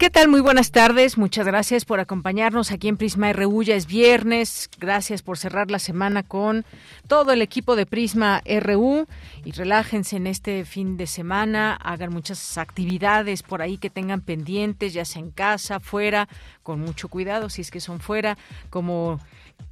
¿Qué tal? Muy buenas tardes. Muchas gracias por acompañarnos aquí en Prisma RU. Ya es viernes. Gracias por cerrar la semana con todo el equipo de Prisma RU. Y relájense en este fin de semana. Hagan muchas actividades por ahí que tengan pendientes, ya sea en casa, fuera, con mucho cuidado si es que son fuera, como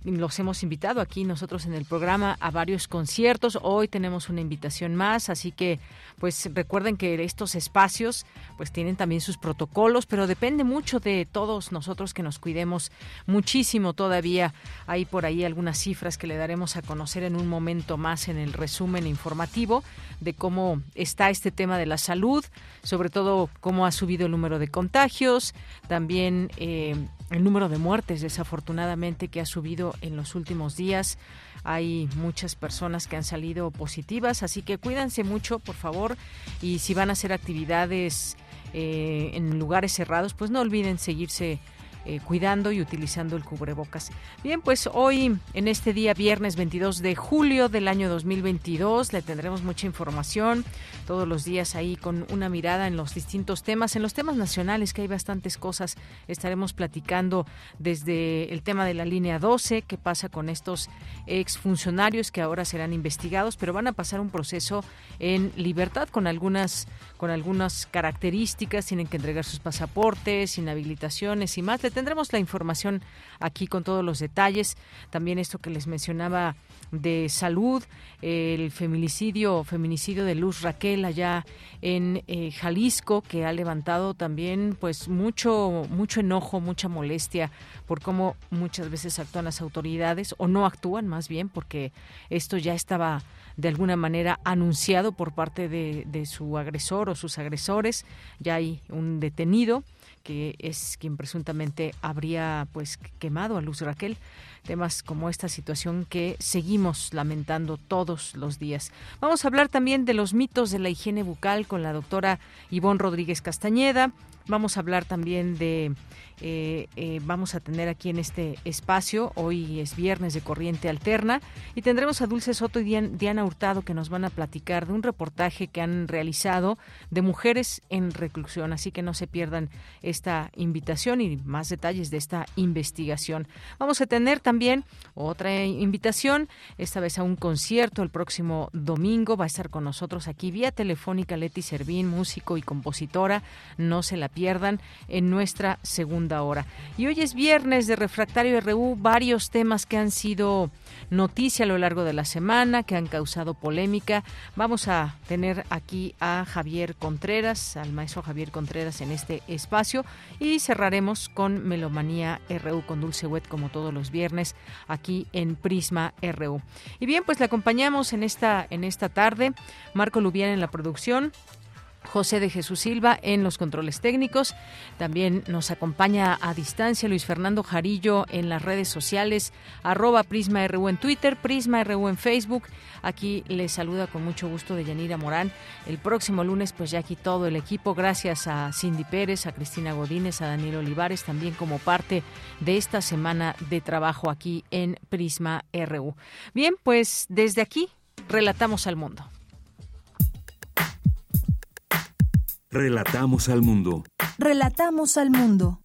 los hemos invitado aquí nosotros en el programa a varios conciertos. Hoy tenemos una invitación más, así que pues recuerden que estos espacios pues tienen también sus protocolos, pero depende mucho de todos nosotros que nos cuidemos muchísimo todavía. Hay por ahí algunas cifras que le daremos a conocer en un momento más en el resumen informativo de cómo está este tema de la salud, sobre todo cómo ha subido el número de contagios, también eh, el número de muertes desafortunadamente que ha subido en los últimos días. Hay muchas personas que han salido positivas, así que cuídense mucho, por favor, y si van a hacer actividades eh, en lugares cerrados, pues no olviden seguirse eh, cuidando y utilizando el cubrebocas. Bien, pues hoy, en este día viernes 22 de julio del año 2022, le tendremos mucha información todos los días ahí con una mirada en los distintos temas, en los temas nacionales, que hay bastantes cosas. Estaremos platicando desde el tema de la línea 12, qué pasa con estos exfuncionarios que ahora serán investigados, pero van a pasar un proceso en libertad con algunas con algunas características, tienen que entregar sus pasaportes, inhabilitaciones y más tendremos la información aquí con todos los detalles. También esto que les mencionaba de salud, el feminicidio, feminicidio de Luz Raquel allá en eh, Jalisco, que ha levantado también pues mucho, mucho enojo, mucha molestia por cómo muchas veces actúan las autoridades o no actúan más bien, porque esto ya estaba de alguna manera anunciado por parte de, su agresor o sus agresores. Ya hay un detenido que es quien presuntamente habría pues quemado a Luz Raquel. Temas como esta situación que seguimos lamentando todos los días. Vamos a hablar también de los mitos de la higiene bucal con la doctora Ivonne Rodríguez Castañeda. Vamos a hablar también de eh, eh, vamos a tener aquí en este espacio. Hoy es viernes de Corriente Alterna y tendremos a Dulce Soto y Diana Hurtado que nos van a platicar de un reportaje que han realizado de mujeres en reclusión. Así que no se pierdan esta invitación y más detalles de esta investigación. Vamos a tener también otra invitación, esta vez a un concierto el próximo domingo. Va a estar con nosotros aquí vía telefónica Leti Servín, músico y compositora. No se la en nuestra segunda hora. Y hoy es viernes de Refractario RU, varios temas que han sido noticia a lo largo de la semana, que han causado polémica. Vamos a tener aquí a Javier Contreras, al maestro Javier Contreras en este espacio y cerraremos con Melomanía RU con Dulce Wet como todos los viernes aquí en Prisma RU. Y bien, pues le acompañamos en esta en esta tarde Marco Lubián en la producción, José de Jesús Silva en los controles técnicos. También nos acompaña a distancia Luis Fernando Jarillo en las redes sociales, arroba Prisma RU en Twitter, Prisma RU en Facebook. Aquí les saluda con mucho gusto de Yanira Morán. El próximo lunes, pues ya aquí todo el equipo, gracias a Cindy Pérez, a Cristina Godínez, a Daniel Olivares, también como parte de esta semana de trabajo aquí en Prisma RU. Bien, pues desde aquí relatamos al mundo. Relatamos al mundo. Relatamos al mundo.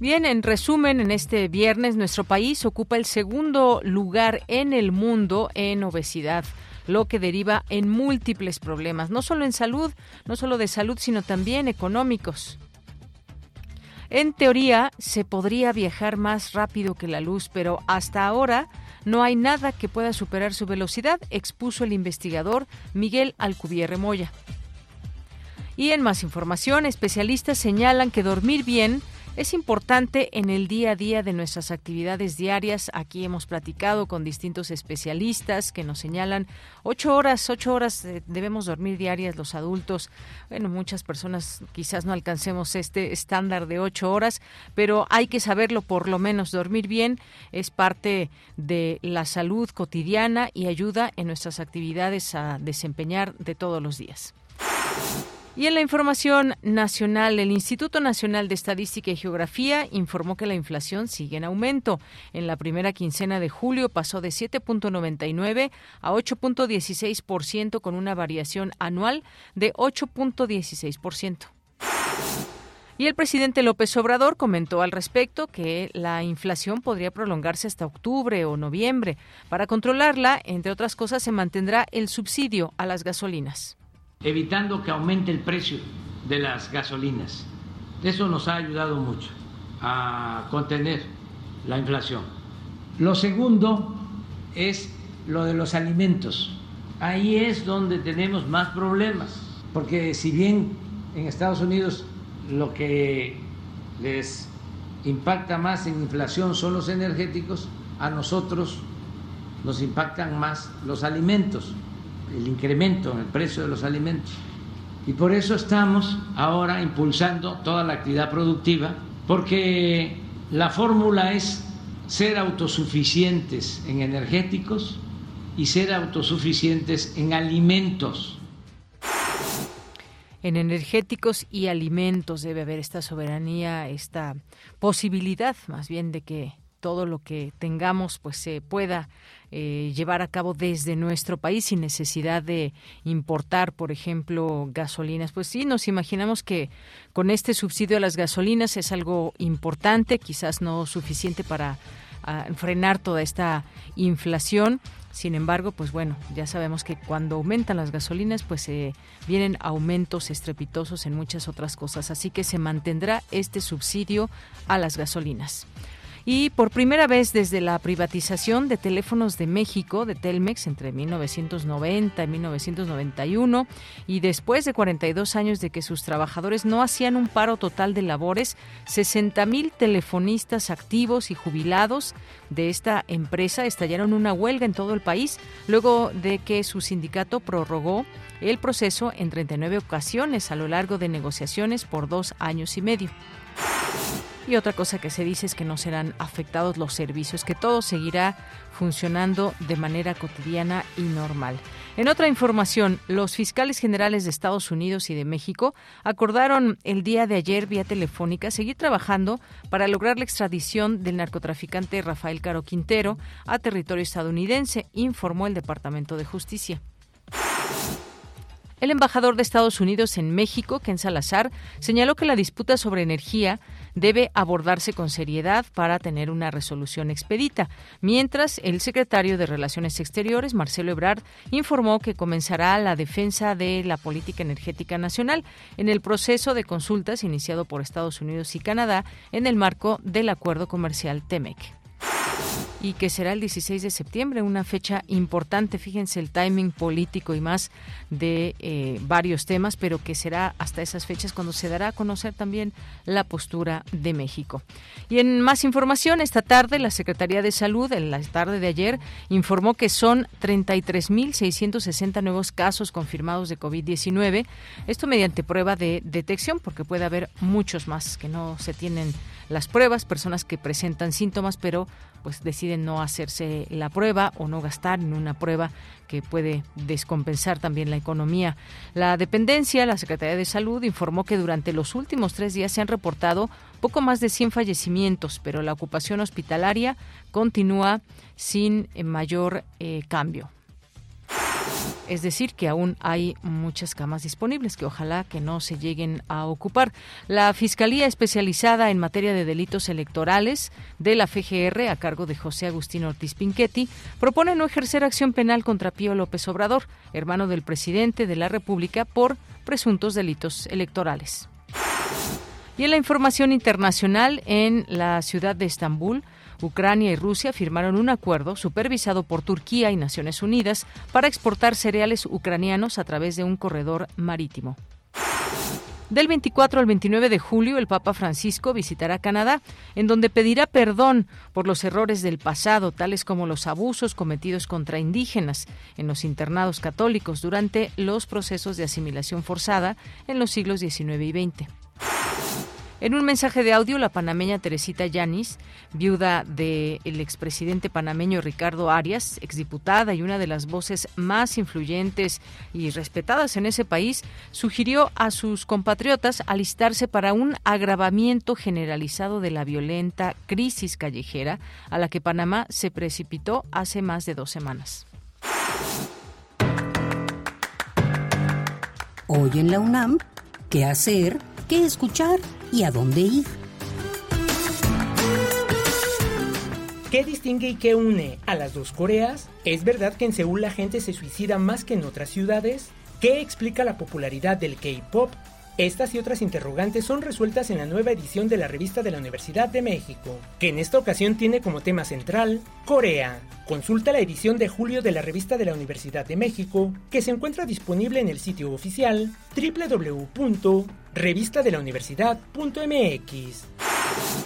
Bien, en resumen, en este viernes nuestro país ocupa el segundo lugar en el mundo en obesidad lo que deriva en múltiples problemas, no solo en salud, no solo de salud, sino también económicos. En teoría, se podría viajar más rápido que la luz, pero hasta ahora no hay nada que pueda superar su velocidad, expuso el investigador Miguel Alcubierre Moya. Y en más información, especialistas señalan que dormir bien es importante en el día a día de nuestras actividades diarias. Aquí hemos platicado con distintos especialistas que nos señalan ocho horas, ocho horas eh, debemos dormir diarias los adultos. Bueno, muchas personas quizás no alcancemos este estándar de ocho horas, pero hay que saberlo por lo menos. Dormir bien es parte de la salud cotidiana y ayuda en nuestras actividades a desempeñar de todos los días. Y en la información nacional, el Instituto Nacional de Estadística y Geografía informó que la inflación sigue en aumento. En la primera quincena de julio pasó de 7.99 a 8.16% con una variación anual de 8.16%. Y el presidente López Obrador comentó al respecto que la inflación podría prolongarse hasta octubre o noviembre. Para controlarla, entre otras cosas, se mantendrá el subsidio a las gasolinas evitando que aumente el precio de las gasolinas. Eso nos ha ayudado mucho a contener la inflación. Lo segundo es lo de los alimentos. Ahí es donde tenemos más problemas, porque si bien en Estados Unidos lo que les impacta más en inflación son los energéticos, a nosotros nos impactan más los alimentos el incremento en el precio de los alimentos. Y por eso estamos ahora impulsando toda la actividad productiva, porque la fórmula es ser autosuficientes en energéticos y ser autosuficientes en alimentos. En energéticos y alimentos debe haber esta soberanía, esta posibilidad más bien de que todo lo que tengamos pues se pueda eh, llevar a cabo desde nuestro país sin necesidad de importar, por ejemplo, gasolinas. Pues sí, nos imaginamos que con este subsidio a las gasolinas es algo importante, quizás no suficiente para ah, frenar toda esta inflación. Sin embargo, pues bueno, ya sabemos que cuando aumentan las gasolinas, pues eh, vienen aumentos estrepitosos en muchas otras cosas. Así que se mantendrá este subsidio a las gasolinas. Y por primera vez desde la privatización de teléfonos de México, de Telmex, entre 1990 y 1991, y después de 42 años de que sus trabajadores no hacían un paro total de labores, 60 mil telefonistas activos y jubilados de esta empresa estallaron una huelga en todo el país, luego de que su sindicato prorrogó el proceso en 39 ocasiones a lo largo de negociaciones por dos años y medio. Y otra cosa que se dice es que no serán afectados los servicios, que todo seguirá funcionando de manera cotidiana y normal. En otra información, los fiscales generales de Estados Unidos y de México acordaron el día de ayer vía telefónica seguir trabajando para lograr la extradición del narcotraficante Rafael Caro Quintero a territorio estadounidense, informó el Departamento de Justicia. El embajador de Estados Unidos en México, Ken Salazar, señaló que la disputa sobre energía debe abordarse con seriedad para tener una resolución expedita, mientras el secretario de Relaciones Exteriores, Marcelo Ebrard, informó que comenzará la defensa de la política energética nacional en el proceso de consultas iniciado por Estados Unidos y Canadá en el marco del acuerdo comercial TEMEC y que será el 16 de septiembre, una fecha importante, fíjense el timing político y más de eh, varios temas, pero que será hasta esas fechas cuando se dará a conocer también la postura de México. Y en más información, esta tarde la Secretaría de Salud, en la tarde de ayer, informó que son 33.660 nuevos casos confirmados de COVID-19, esto mediante prueba de detección, porque puede haber muchos más que no se tienen las pruebas, personas que presentan síntomas pero pues deciden no hacerse la prueba o no gastar en una prueba que puede descompensar también la economía. La dependencia, la Secretaría de Salud, informó que durante los últimos tres días se han reportado poco más de 100 fallecimientos, pero la ocupación hospitalaria continúa sin mayor eh, cambio. Es decir, que aún hay muchas camas disponibles que ojalá que no se lleguen a ocupar. La Fiscalía Especializada en Materia de Delitos Electorales de la FGR, a cargo de José Agustín Ortiz Pinchetti, propone no ejercer acción penal contra Pío López Obrador, hermano del presidente de la República, por presuntos delitos electorales. Y en la información internacional, en la ciudad de Estambul, Ucrania y Rusia firmaron un acuerdo supervisado por Turquía y Naciones Unidas para exportar cereales ucranianos a través de un corredor marítimo. Del 24 al 29 de julio, el Papa Francisco visitará Canadá, en donde pedirá perdón por los errores del pasado, tales como los abusos cometidos contra indígenas en los internados católicos durante los procesos de asimilación forzada en los siglos XIX y XX. En un mensaje de audio, la panameña Teresita Yanis, viuda del expresidente panameño Ricardo Arias, exdiputada y una de las voces más influyentes y respetadas en ese país, sugirió a sus compatriotas alistarse para un agravamiento generalizado de la violenta crisis callejera a la que Panamá se precipitó hace más de dos semanas. Hoy en la UNAM, ¿qué hacer? ¿Qué escuchar? y a dónde ir. ¿Qué distingue y qué une a las dos Coreas? ¿Es verdad que en Seúl la gente se suicida más que en otras ciudades? ¿Qué explica la popularidad del K-Pop? Estas y otras interrogantes son resueltas en la nueva edición de la revista de la Universidad de México, que en esta ocasión tiene como tema central Corea. Consulta la edición de julio de la revista de la Universidad de México, que se encuentra disponible en el sitio oficial www.revistadelauniversidad.mx.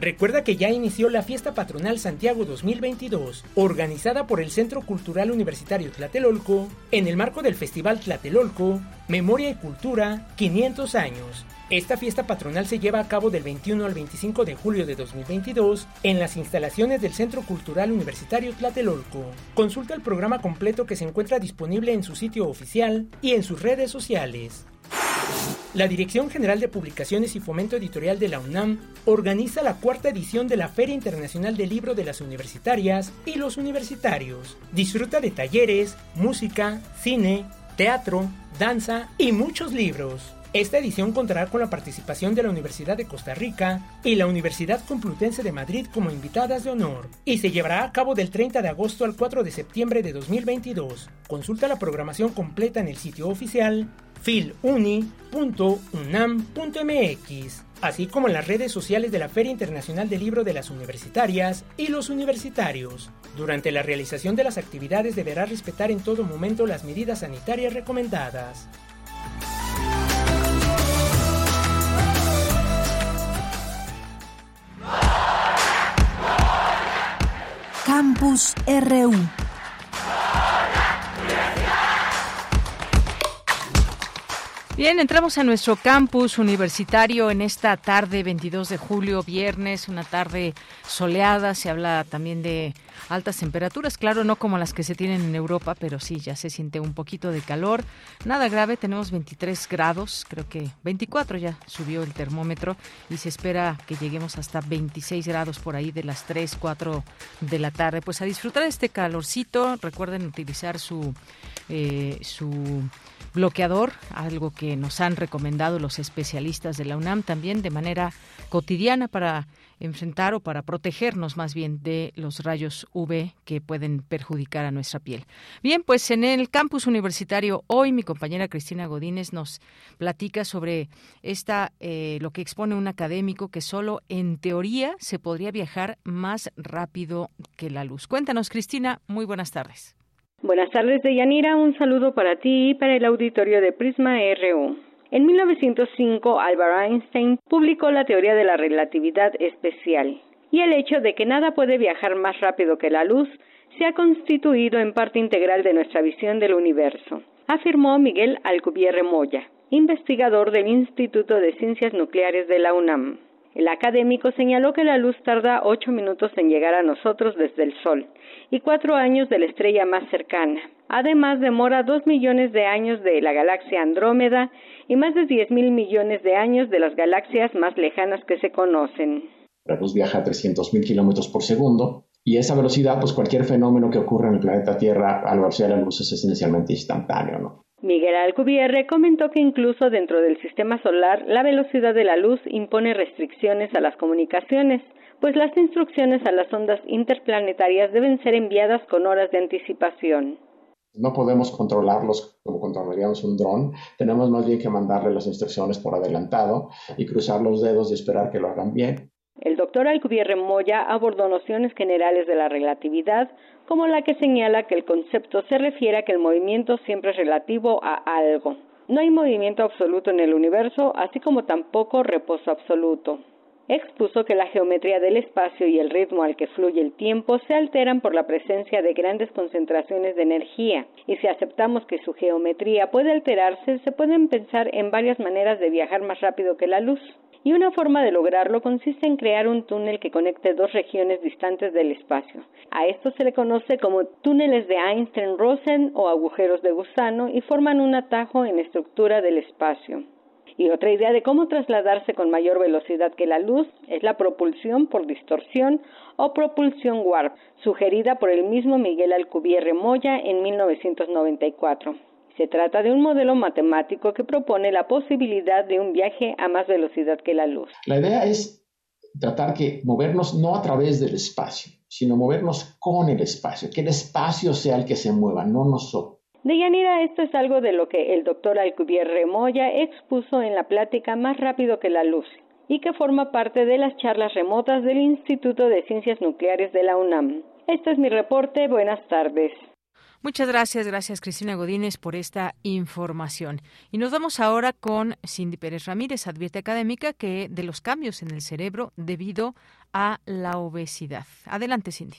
Recuerda que ya inició la fiesta patronal Santiago 2022, organizada por el Centro Cultural Universitario Tlatelolco, en el marco del Festival Tlatelolco, Memoria y Cultura, 500 años. Esta fiesta patronal se lleva a cabo del 21 al 25 de julio de 2022 en las instalaciones del Centro Cultural Universitario Tlatelolco. Consulta el programa completo que se encuentra disponible en su sitio oficial y en sus redes sociales. La Dirección General de Publicaciones y Fomento Editorial de la UNAM organiza la cuarta edición de la Feria Internacional del Libro de las Universitarias y los Universitarios. Disfruta de talleres, música, cine, teatro, danza y muchos libros. Esta edición contará con la participación de la Universidad de Costa Rica y la Universidad Complutense de Madrid como invitadas de honor y se llevará a cabo del 30 de agosto al 4 de septiembre de 2022. Consulta la programación completa en el sitio oficial filuni.unam.mx, así como en las redes sociales de la Feria Internacional del Libro de las Universitarias y los Universitarios. Durante la realización de las actividades deberá respetar en todo momento las medidas sanitarias recomendadas. Campus RU Bien, entramos a nuestro campus universitario en esta tarde, 22 de julio, viernes, una tarde soleada. Se habla también de altas temperaturas, claro, no como las que se tienen en Europa, pero sí, ya se siente un poquito de calor. Nada grave, tenemos 23 grados, creo que 24 ya subió el termómetro y se espera que lleguemos hasta 26 grados por ahí de las 3, 4 de la tarde. Pues a disfrutar este calorcito, recuerden utilizar su, eh, su bloqueador, algo que nos han recomendado los especialistas de la UNAM también de manera cotidiana para enfrentar o para protegernos más bien de los rayos UV que pueden perjudicar a nuestra piel. Bien, pues en el campus universitario hoy mi compañera Cristina Godínez nos platica sobre esta eh, lo que expone un académico que solo en teoría se podría viajar más rápido que la luz. Cuéntanos, Cristina, muy buenas tardes. Buenas tardes, Deyanira. Un saludo para ti y para el auditorio de Prisma RU. En 1905, Albert Einstein publicó la teoría de la relatividad especial, y el hecho de que nada puede viajar más rápido que la luz se ha constituido en parte integral de nuestra visión del universo, afirmó Miguel Alcubierre Moya, investigador del Instituto de Ciencias Nucleares de la UNAM. El académico señaló que la luz tarda ocho minutos en llegar a nosotros desde el Sol y cuatro años de la estrella más cercana. Además, demora dos millones de años de la galaxia Andrómeda y más de diez mil millones de años de las galaxias más lejanas que se conocen. La luz viaja a 300.000 kilómetros por segundo y esa velocidad, pues cualquier fenómeno que ocurra en el planeta Tierra a la de la luz es esencialmente instantáneo, ¿no? Miguel Alcubierre comentó que incluso dentro del sistema solar la velocidad de la luz impone restricciones a las comunicaciones, pues las instrucciones a las ondas interplanetarias deben ser enviadas con horas de anticipación. no podemos controlarlos como controlaríamos un dron, tenemos más bien que mandarle las instrucciones por adelantado y cruzar los dedos y esperar que lo hagan bien. El doctor Alcubierre Moya abordó nociones generales de la relatividad, como la que señala que el concepto se refiere a que el movimiento siempre es relativo a algo. No hay movimiento absoluto en el universo, así como tampoco reposo absoluto expuso que la geometría del espacio y el ritmo al que fluye el tiempo se alteran por la presencia de grandes concentraciones de energía, y si aceptamos que su geometría puede alterarse, se pueden pensar en varias maneras de viajar más rápido que la luz. Y una forma de lograrlo consiste en crear un túnel que conecte dos regiones distantes del espacio. A esto se le conoce como túneles de Einstein-Rosen o agujeros de gusano y forman un atajo en estructura del espacio. Y otra idea de cómo trasladarse con mayor velocidad que la luz es la propulsión por distorsión o propulsión warp, sugerida por el mismo Miguel Alcubierre Moya en 1994. Se trata de un modelo matemático que propone la posibilidad de un viaje a más velocidad que la luz. La idea es tratar que movernos no a través del espacio, sino movernos con el espacio, que el espacio sea el que se mueva, no nosotros. Deyanira, esto es algo de lo que el doctor Alcubierre Moya expuso en la plática Más rápido que la luz y que forma parte de las charlas remotas del Instituto de Ciencias Nucleares de la UNAM. Este es mi reporte. Buenas tardes. Muchas gracias, gracias Cristina Godínez por esta información. Y nos vamos ahora con Cindy Pérez Ramírez, advierte académica que de los cambios en el cerebro debido a la obesidad. Adelante, Cindy.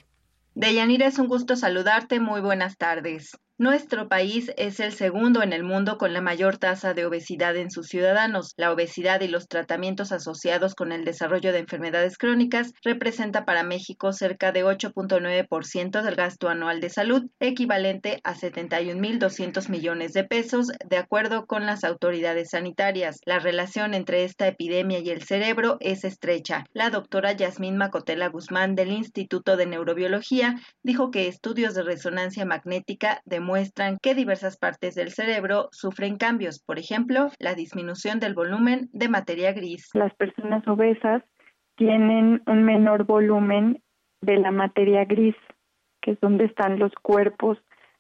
Deyanira, es un gusto saludarte. Muy buenas tardes. Nuestro país es el segundo en el mundo con la mayor tasa de obesidad en sus ciudadanos. La obesidad y los tratamientos asociados con el desarrollo de enfermedades crónicas representa para México cerca de 8.9% del gasto anual de salud, equivalente a 71.200 millones de pesos, de acuerdo con las autoridades sanitarias. La relación entre esta epidemia y el cerebro es estrecha. La doctora Yasmín Macotela Guzmán del Instituto de Neurobiología dijo que estudios de resonancia magnética de muestran que diversas partes del cerebro sufren cambios, por ejemplo, la disminución del volumen de materia gris. Las personas obesas tienen un menor volumen de la materia gris, que es donde están los cuerpos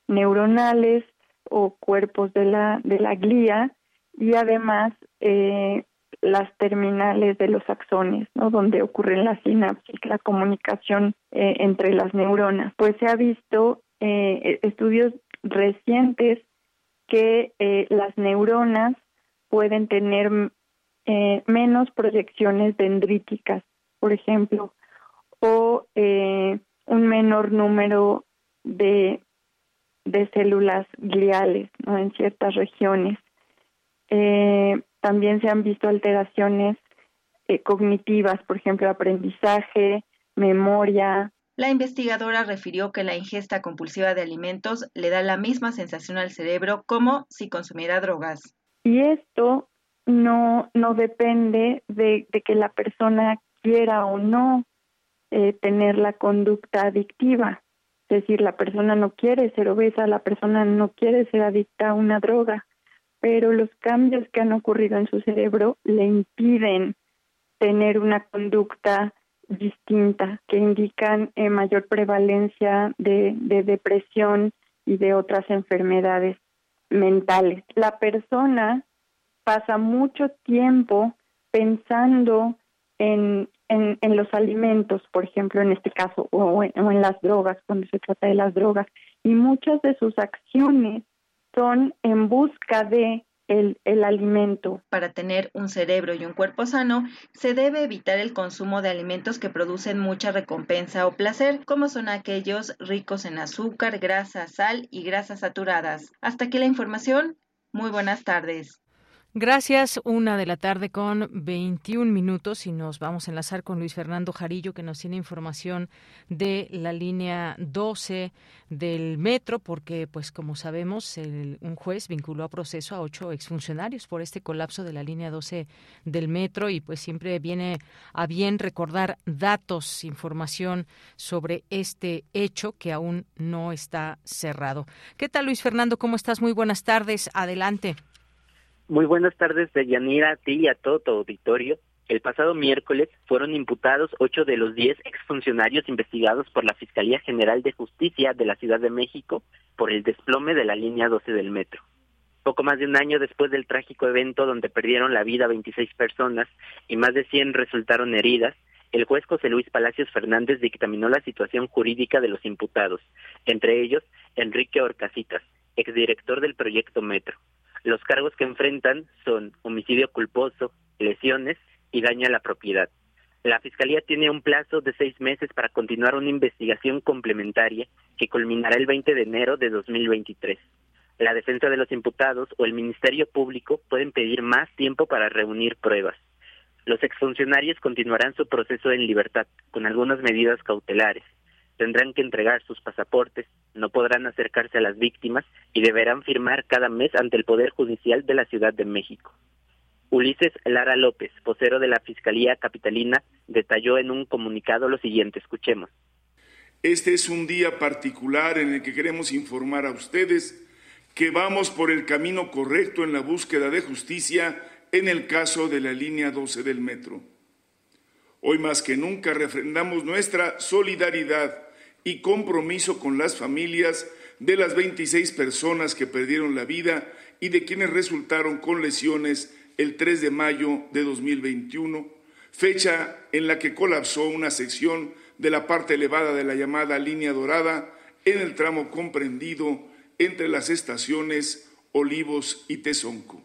neuronales o cuerpos de la, de la glía y además eh, las terminales de los axones, ¿no? donde ocurren las sinapsis, la comunicación eh, entre las neuronas. Pues se ha visto eh, estudios recientes que eh, las neuronas pueden tener eh, menos proyecciones dendríticas, por ejemplo, o eh, un menor número de, de células gliales ¿no? en ciertas regiones. también se han visto alteraciones cognitivas, por ejemplo, aprendizaje, memoria, la investigadora refirió que la ingesta compulsiva de alimentos le da la misma sensación al cerebro como si consumiera drogas. Y esto no, no depende de, que la persona quiera o no eh, tener la conducta adictiva. Es decir, la persona no quiere ser obesa, la persona no quiere ser adicta a una droga, pero los cambios que han ocurrido en su cerebro le impiden tener una conducta distinta que indican eh, mayor prevalencia de, de depresión y de otras enfermedades mentales. La persona pasa mucho tiempo pensando en, en, en, los alimentos, por ejemplo, en este caso, o en, o en, las drogas, cuando se trata de las drogas, y muchas de sus acciones son en busca de el, alimento. Para tener un cerebro y un cuerpo sano, se debe evitar el consumo de alimentos que producen mucha recompensa o placer, como son aquellos ricos en azúcar, grasa, sal y grasas saturadas. Hasta aquí la información. Muy buenas tardes. Gracias. Una de la tarde con 21 minutos y nos vamos a enlazar con Luis Fernando Jarillo que nos tiene información de la línea 12 del metro porque, pues como sabemos, un juez vinculó a proceso a ocho exfuncionarios por este colapso de la línea 12 del metro y pues siempre viene a bien recordar datos, información sobre este hecho que aún no está cerrado. ¿Qué tal Luis Fernando? ¿Cómo estás? Muy buenas tardes. Adelante. Muy buenas tardes, Deyanira, a ti y a todo tu auditorio. El pasado miércoles fueron imputados ocho de los diez exfuncionarios investigados por la Fiscalía General de Justicia de la Ciudad de México por el desplome de la línea 12 del metro. Poco más de un año después del trágico evento donde perdieron la vida 26 personas y más de 100 resultaron heridas, el juez José Luis Palacios Fernández dictaminó la situación jurídica de los imputados, entre ellos Enrique Orcasitas, exdirector del proyecto Metro. Los cargos que enfrentan son homicidio culposo, lesiones y daño a la propiedad. La Fiscalía tiene un plazo de seis meses para continuar una investigación complementaria que culminará el 20 de enero de 2023. La defensa de los imputados o el Ministerio Público pueden pedir más tiempo para reunir pruebas. Los exfuncionarios continuarán su proceso en libertad, con algunas medidas cautelares. Tendrán que entregar sus pasaportes, no podrán acercarse a las víctimas y deberán firmar cada mes ante el Poder Judicial de la Ciudad de México. Ulises Lara López, vocero de la Fiscalía Capitalina, detalló en un comunicado lo siguiente, escuchemos. Este es un día particular en el que queremos informar a ustedes que vamos por el camino correcto en la búsqueda de justicia en el caso de la línea 12 del metro. Hoy más que nunca refrendamos nuestra solidaridad y compromiso con las familias de las 26 personas que perdieron la vida y de quienes resultaron con lesiones el 3 de mayo de 2021, fecha en la que colapsó una sección de la parte elevada de la llamada línea dorada en el tramo comprendido entre las estaciones Olivos y Tezonco.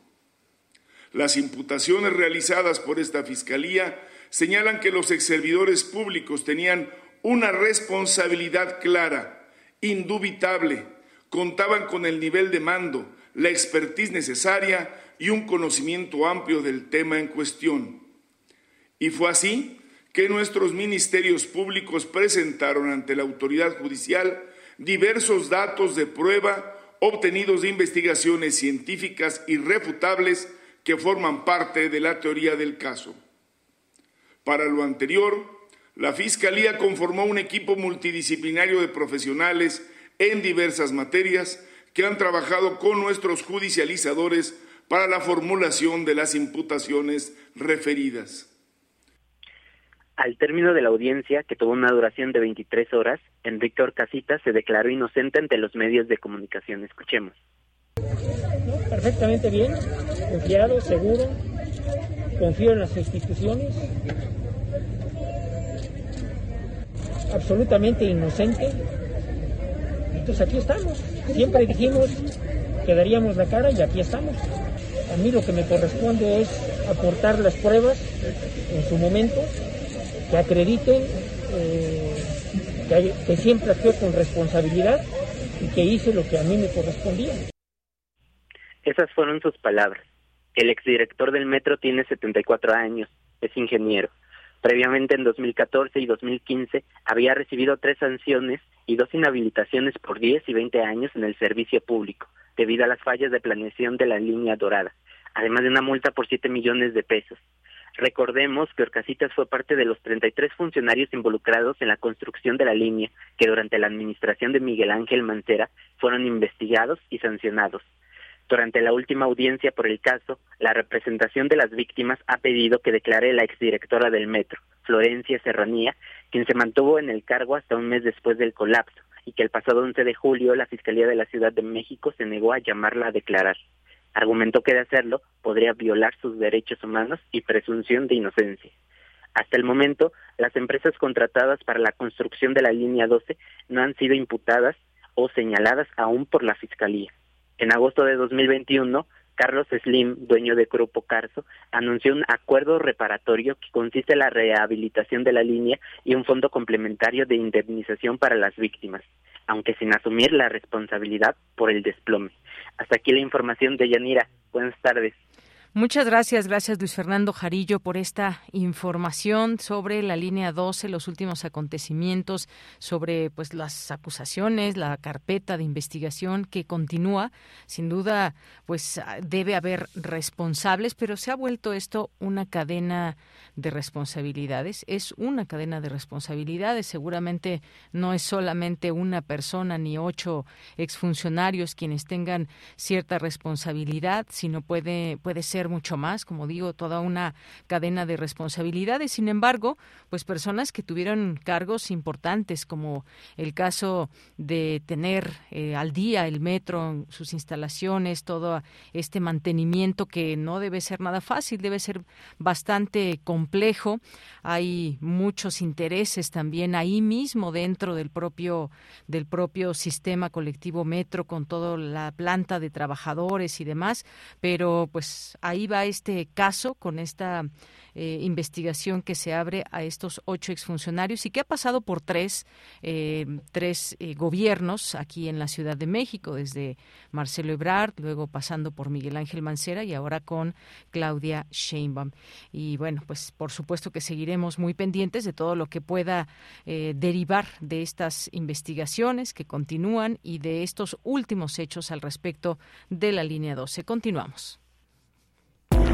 Las imputaciones realizadas por esta Fiscalía señalan que los exservidores públicos tenían una responsabilidad clara, indubitable, contaban con el nivel de mando, la expertise necesaria y un conocimiento amplio del tema en cuestión. Y fue así que nuestros ministerios públicos presentaron ante la autoridad judicial diversos datos de prueba obtenidos de investigaciones científicas irrefutables que forman parte de la teoría del caso. Para lo anterior, la Fiscalía conformó un equipo multidisciplinario de profesionales en diversas materias que han trabajado con nuestros judicializadores para la formulación de las imputaciones referidas. Al término de la audiencia, que tuvo una duración de 23 horas, Enrique Orcasita se declaró inocente ante los medios de comunicación. Escuchemos. perfectamente bien, confiado, seguro, confío en las instituciones, absolutamente inocente. Entonces aquí estamos. Siempre dijimos que daríamos la cara y aquí estamos. A mí lo que me corresponde es aportar las pruebas en su momento, que acrediten eh, que, que siempre actué con responsabilidad y que hice lo que a mí me correspondía. Esas fueron sus palabras. El exdirector del metro tiene 74 años, es ingeniero. Previamente, en 2014 y 2015, había recibido tres sanciones y dos inhabilitaciones por 10 y 20 años en el servicio público, debido a las fallas de planeación de la línea dorada, además de una multa por 7 millones de pesos. Recordemos que Orcasitas fue parte de los 33 funcionarios involucrados en la construcción de la línea, que durante la administración de Miguel Ángel Mancera fueron investigados y sancionados. Durante la última audiencia por el caso, la representación de las víctimas ha pedido que declare la exdirectora del metro, Florencia Serranía, quien se mantuvo en el cargo hasta un mes después del colapso, y que el pasado 11 de julio la Fiscalía de la Ciudad de México se negó a llamarla a declarar. Argumentó que de hacerlo podría violar sus derechos humanos y presunción de inocencia. Hasta el momento, las empresas contratadas para la construcción de la línea 12 no han sido imputadas o señaladas aún por la Fiscalía. En agosto de 2021, Carlos Slim, dueño de Grupo Carso, anunció un acuerdo reparatorio que consiste en la rehabilitación de la línea y un fondo complementario de indemnización para las víctimas, aunque sin asumir la responsabilidad por el desplome. Hasta aquí la información de Yanira. Buenas tardes. Muchas gracias, gracias Luis Fernando Jarillo por esta información sobre la línea 12, los últimos acontecimientos, sobre pues las acusaciones, la carpeta de investigación que continúa. Sin duda, pues debe haber responsables, pero se ha vuelto esto una cadena de responsabilidades. Es una cadena de responsabilidades. Seguramente no es solamente una persona ni ocho exfuncionarios quienes tengan cierta responsabilidad, sino puede puede ser mucho más, como digo, toda una cadena de responsabilidades. Sin embargo, pues personas que tuvieron cargos importantes, como el caso de tener eh, al día el metro, sus instalaciones, todo este mantenimiento que no debe ser nada fácil, debe ser bastante complejo. Hay muchos intereses también ahí mismo dentro del propio del propio sistema colectivo metro con toda la planta de trabajadores y demás, pero pues ahí va este caso con esta eh, investigación que se abre a estos ocho exfuncionarios y que ha pasado por tres, eh, tres eh, gobiernos aquí en la Ciudad de México, desde Marcelo Ebrard, luego pasando por Miguel Ángel Mancera y ahora con Claudia Sheinbaum. Y bueno, pues por supuesto que seguiremos muy pendientes de todo lo que pueda derivar de estas investigaciones que continúan y de estos últimos hechos al respecto de la línea 12. Continuamos.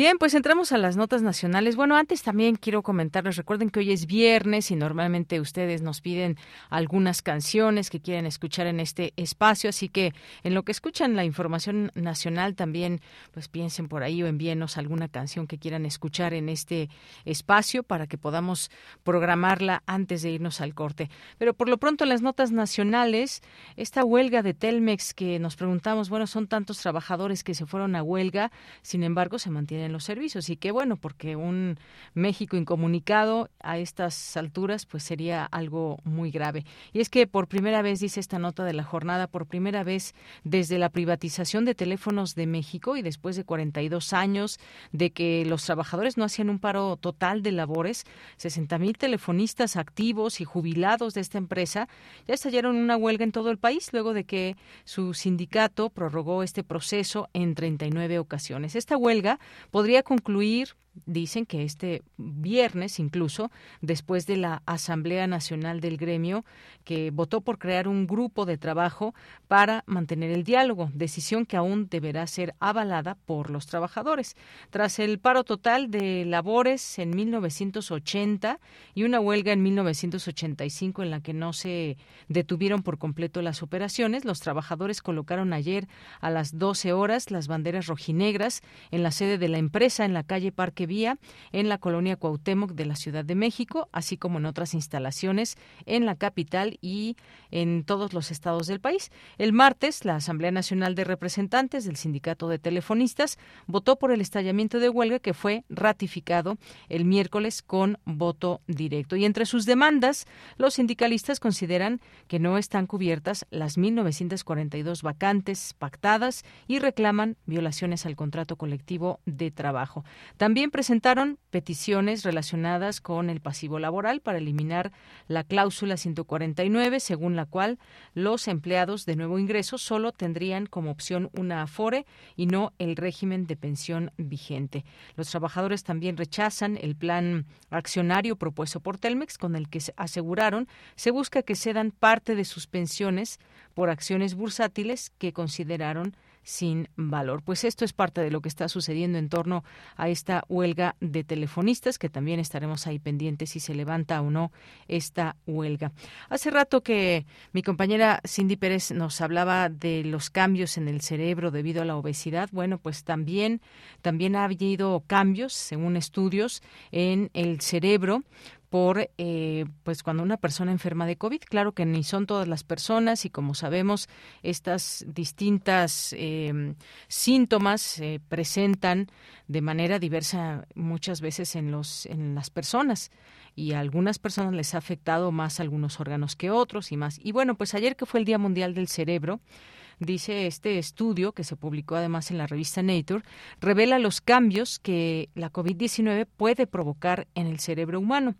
Bien, pues entramos a las notas nacionales. Bueno, antes también quiero comentarles, recuerden que hoy es viernes y normalmente ustedes nos piden algunas canciones que quieren escuchar en este espacio, así que en lo que escuchan la información nacional también pues piensen por ahí o envíenos alguna canción que quieran escuchar en este espacio para que podamos programarla antes de irnos al corte. Pero por lo pronto en las notas nacionales, esta huelga de Telmex que nos preguntamos, bueno, son tantos trabajadores que se fueron a huelga, sin embargo se mantienen los servicios. Y qué bueno, porque un México incomunicado a estas alturas pues sería algo muy grave. Y es que por primera vez, dice esta nota de la jornada, por primera vez desde la privatización de teléfonos de México y después de 42 años de que los trabajadores no hacían un paro total de labores, 60 mil telefonistas activos y jubilados de esta empresa ya estallaron una huelga en todo el país luego de que su sindicato prorrogó este proceso en 39 ocasiones. Esta huelga podría concluir dicen que este viernes incluso, después de la Asamblea Nacional del Gremio, que votó por crear un grupo de trabajo para mantener el diálogo, decisión que aún deberá ser avalada por los trabajadores. Tras el paro total de labores en 1980 y una huelga en 1985 en la que no se detuvieron por completo las operaciones, los trabajadores colocaron ayer a las 12 horas las banderas rojinegras en la sede de la empresa en la calle Parque en la colonia Cuauhtémoc de la Ciudad de México, así como en otras instalaciones en la capital y en todos los estados del país. El martes, la Asamblea Nacional de Representantes del Sindicato de Telefonistas votó por el estallamiento de huelga que fue ratificado el miércoles con voto directo. Y entre sus demandas, los sindicalistas consideran que no están cubiertas las 1.942 vacantes pactadas y reclaman violaciones al contrato colectivo de trabajo. También presentaron peticiones relacionadas con el pasivo laboral para eliminar la cláusula 149, según la cual los empleados de nuevo ingreso solo tendrían como opción una afore y no el régimen de pensión vigente. Los trabajadores también rechazan el plan accionario propuesto por Telmex, con el que aseguraron se busca que cedan parte de sus pensiones por acciones bursátiles que consideraron sin valor. Pues esto es parte de lo que está sucediendo en torno a esta huelga de telefonistas, que también estaremos ahí pendientes si se levanta o no esta huelga. Hace rato que mi compañera Cindy Pérez nos hablaba de los cambios en el cerebro debido a la obesidad. Bueno, pues también, también ha habido cambios, según estudios, en el cerebro por eh, pues cuando una persona enferma de COVID. Claro que ni son todas las personas y como sabemos estas distintas eh, síntomas se presentan de manera diversa muchas veces en los en las personas y a algunas personas les ha afectado más algunos órganos que otros y más. Y bueno, pues ayer que fue el Día Mundial del Cerebro, dice este estudio que se publicó además en la revista Nature, revela los cambios que la COVID-19 puede provocar en el cerebro humano.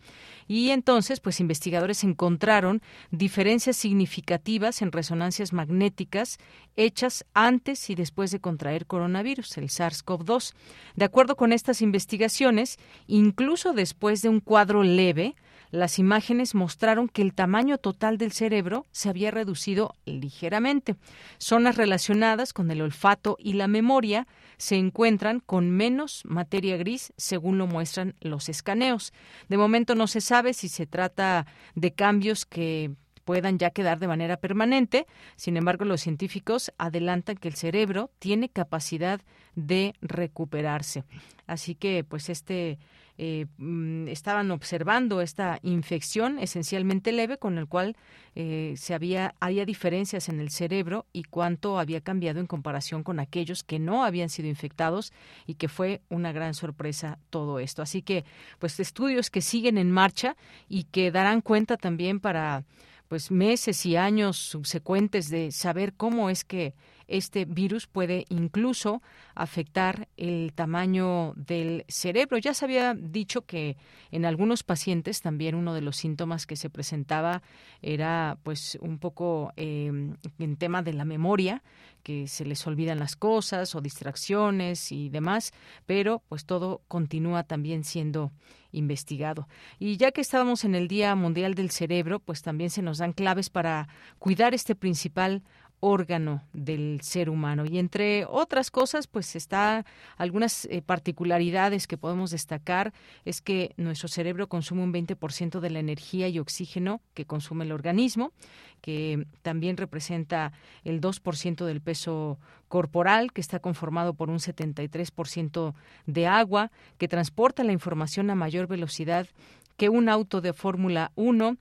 Y entonces, pues investigadores encontraron diferencias significativas en resonancias magnéticas hechas antes y después de contraer coronavirus, el SARS-CoV-2. De acuerdo con estas investigaciones, incluso después de un cuadro leve, las imágenes mostraron que el tamaño total del cerebro se había reducido ligeramente. Zonas relacionadas con el olfato y la memoria se encuentran con menos materia gris, según lo muestran los escaneos. De momento no se sabe si se trata de cambios que puedan ya quedar de manera permanente. Sin embargo, los científicos adelantan que el cerebro tiene capacidad de recuperarse. Así que, pues, este eh, mm, estaban observando esta infección esencialmente leve con el cual eh, se había había diferencias en el cerebro y cuánto había cambiado en comparación con aquellos que no habían sido infectados y que fue una gran sorpresa todo esto. Así que pues estudios que siguen en marcha y que darán cuenta también para pues meses y años subsecuentes de saber cómo es que este virus puede incluso afectar el tamaño del cerebro. Ya se había dicho que en algunos pacientes también uno de los síntomas que se presentaba era pues un poco eh, en tema de la memoria, que se les olvidan las cosas o distracciones y demás, pero pues todo continúa también siendo investigado. Y ya que estábamos en el Día Mundial del Cerebro, pues también se nos dan claves para cuidar este principal órgano del ser humano. Y entre otras cosas, pues está algunas eh, particularidades que podemos destacar es que nuestro cerebro consume un 20% de la energía y oxígeno que consume el organismo, que también representa el 2% del peso corporal, que está conformado por un 73% de agua, que transporta la información a mayor velocidad que un auto de Fórmula 1,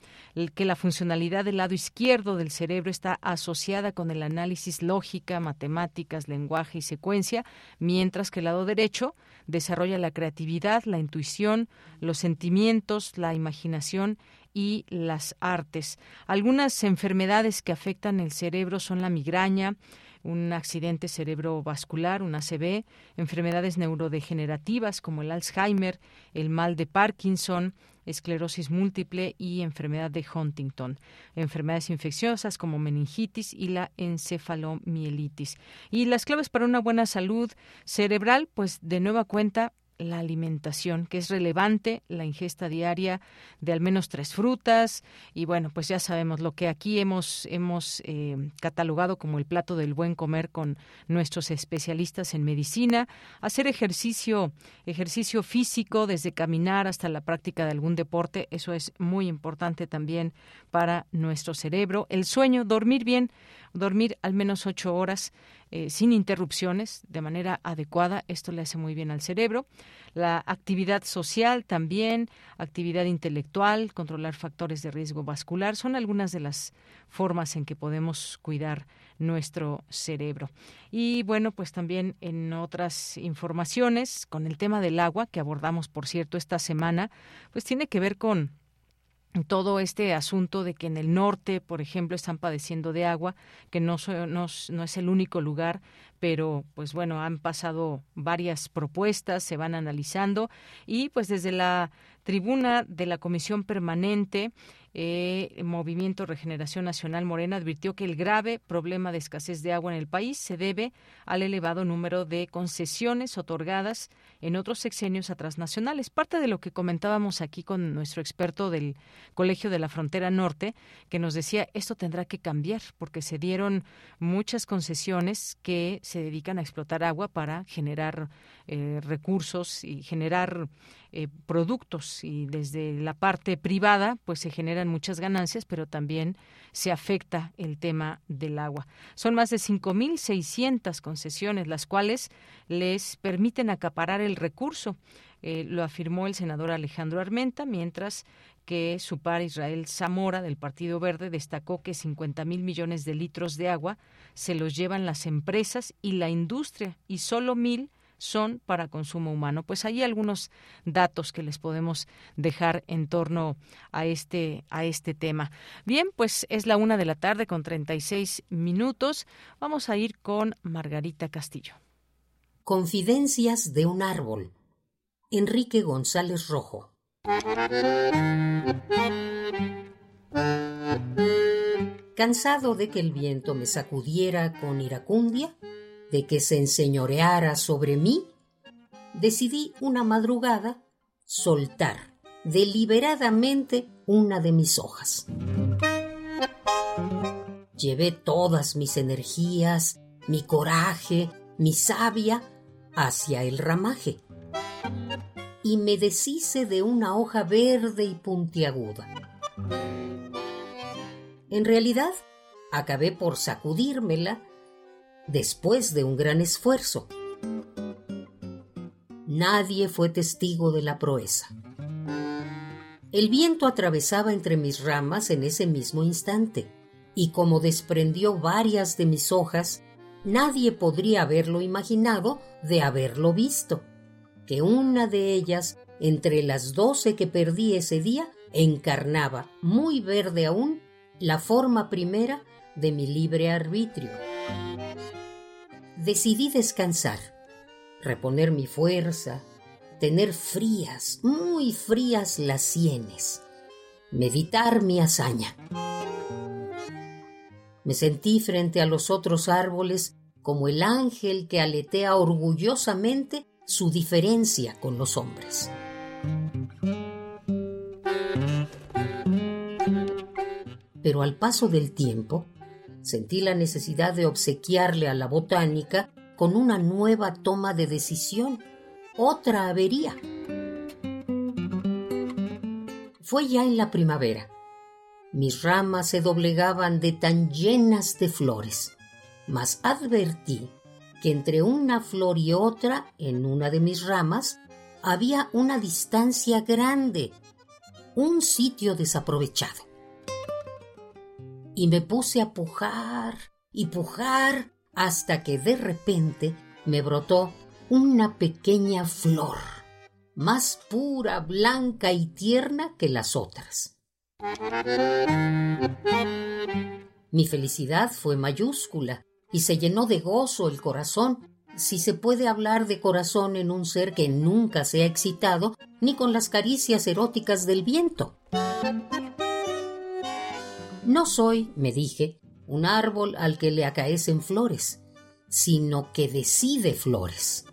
que la funcionalidad del lado izquierdo del cerebro está asociada con el análisis lógica, matemáticas, lenguaje y secuencia, mientras que el lado derecho desarrolla la creatividad, la intuición, los sentimientos, la imaginación y las artes. Algunas enfermedades que afectan el cerebro son la migraña, un accidente cerebrovascular, un ACV, enfermedades neurodegenerativas como el Alzheimer, el mal de Parkinson, esclerosis múltiple y enfermedad de Huntington, enfermedades infecciosas como meningitis y la encefalomielitis. Y las claves para una buena salud cerebral, pues de nueva cuenta la alimentación, que es relevante, la ingesta diaria de al menos tres frutas. Y bueno, pues ya sabemos lo que aquí hemos hemos eh, catalogado como el plato del buen comer con nuestros especialistas en medicina, hacer ejercicio ejercicio físico desde caminar hasta la práctica de algún deporte, eso es muy importante también para nuestro cerebro, el sueño, dormir bien, dormir al menos ocho horas eh, sin interrupciones, de manera adecuada. Esto le hace muy bien al cerebro. La actividad social también, actividad intelectual, controlar factores de riesgo vascular, son algunas de las formas en que podemos cuidar nuestro cerebro. Y bueno, pues también en otras informaciones, con el tema del agua, que abordamos, por cierto, esta semana, pues tiene que ver con todo este asunto de que en el norte, por ejemplo, están padeciendo de agua, que no, no, es el único lugar, pero pues bueno, han pasado varias propuestas, se van analizando y pues desde la tribuna de la Comisión Permanente eh, Movimiento Regeneración Nacional Morena advirtió que el grave problema de escasez de agua en el país se debe al elevado número de concesiones otorgadas en otros sexenios a transnacionales. Parte de lo que comentábamos aquí con nuestro experto del Colegio de la Frontera Norte, que nos decía esto tendrá que cambiar porque se dieron muchas concesiones que se dedican a explotar agua para generar eh, recursos y generar eh, productos y desde la parte privada pues se generan muchas ganancias pero también se afecta el tema del agua. Son más de 5.600 concesiones las cuales les permiten acaparar el recurso. Eh, lo afirmó el senador Alejandro Armenta, mientras que su par Israel Zamora del Partido Verde destacó que 50 mil millones de litros de agua se los llevan las empresas y la industria y solo mil son para consumo humano. Pues hay algunos datos que les podemos dejar en torno a este, a este tema. Bien, pues es la una de la tarde con 36 minutos. Vamos a ir con Margarita Castillo. Confidencias de un árbol. Enrique González Rojo. Cansado de que el viento me sacudiera con iracundia, de que se enseñoreara sobre mí, decidí una madrugada soltar deliberadamente una de mis hojas. Llevé todas mis energías, mi coraje, mi savia hacia el ramaje y me deshice de una hoja verde y puntiaguda. En realidad, acabé por sacudírmela después de un gran esfuerzo. Nadie fue testigo de la proeza. El viento atravesaba entre mis ramas en ese mismo instante, y como desprendió varias de mis hojas, nadie podría haberlo imaginado de haberlo visto, que una de ellas, entre las doce que perdí ese día, encarnaba, muy verde aún, la forma primera de mi libre arbitrio decidí descansar, reponer mi fuerza, tener frías, muy frías las sienes, meditar mi hazaña. Me sentí frente a los otros árboles como el ángel que aletea orgullosamente su diferencia con los hombres. Pero al paso del tiempo, sentí la necesidad de obsequiarle a la botánica con una nueva toma de decisión, otra avería. Fue ya en la primavera. Mis ramas se doblegaban de tan llenas de flores, mas advertí entre una flor y otra, en una de mis ramas, había una distancia grande, un sitio desaprovechado y me puse a pujar y pujar hasta que de repente me brotó una pequeña flor, más pura, blanca y tierna que las otras. Mi felicidad fue mayúscula y se llenó de gozo el corazón, si se puede hablar de corazón en un ser que nunca se ha excitado ni con las caricias eróticas del viento. No soy, me dije, un árbol al que le acaecen flores, sino que decide flores.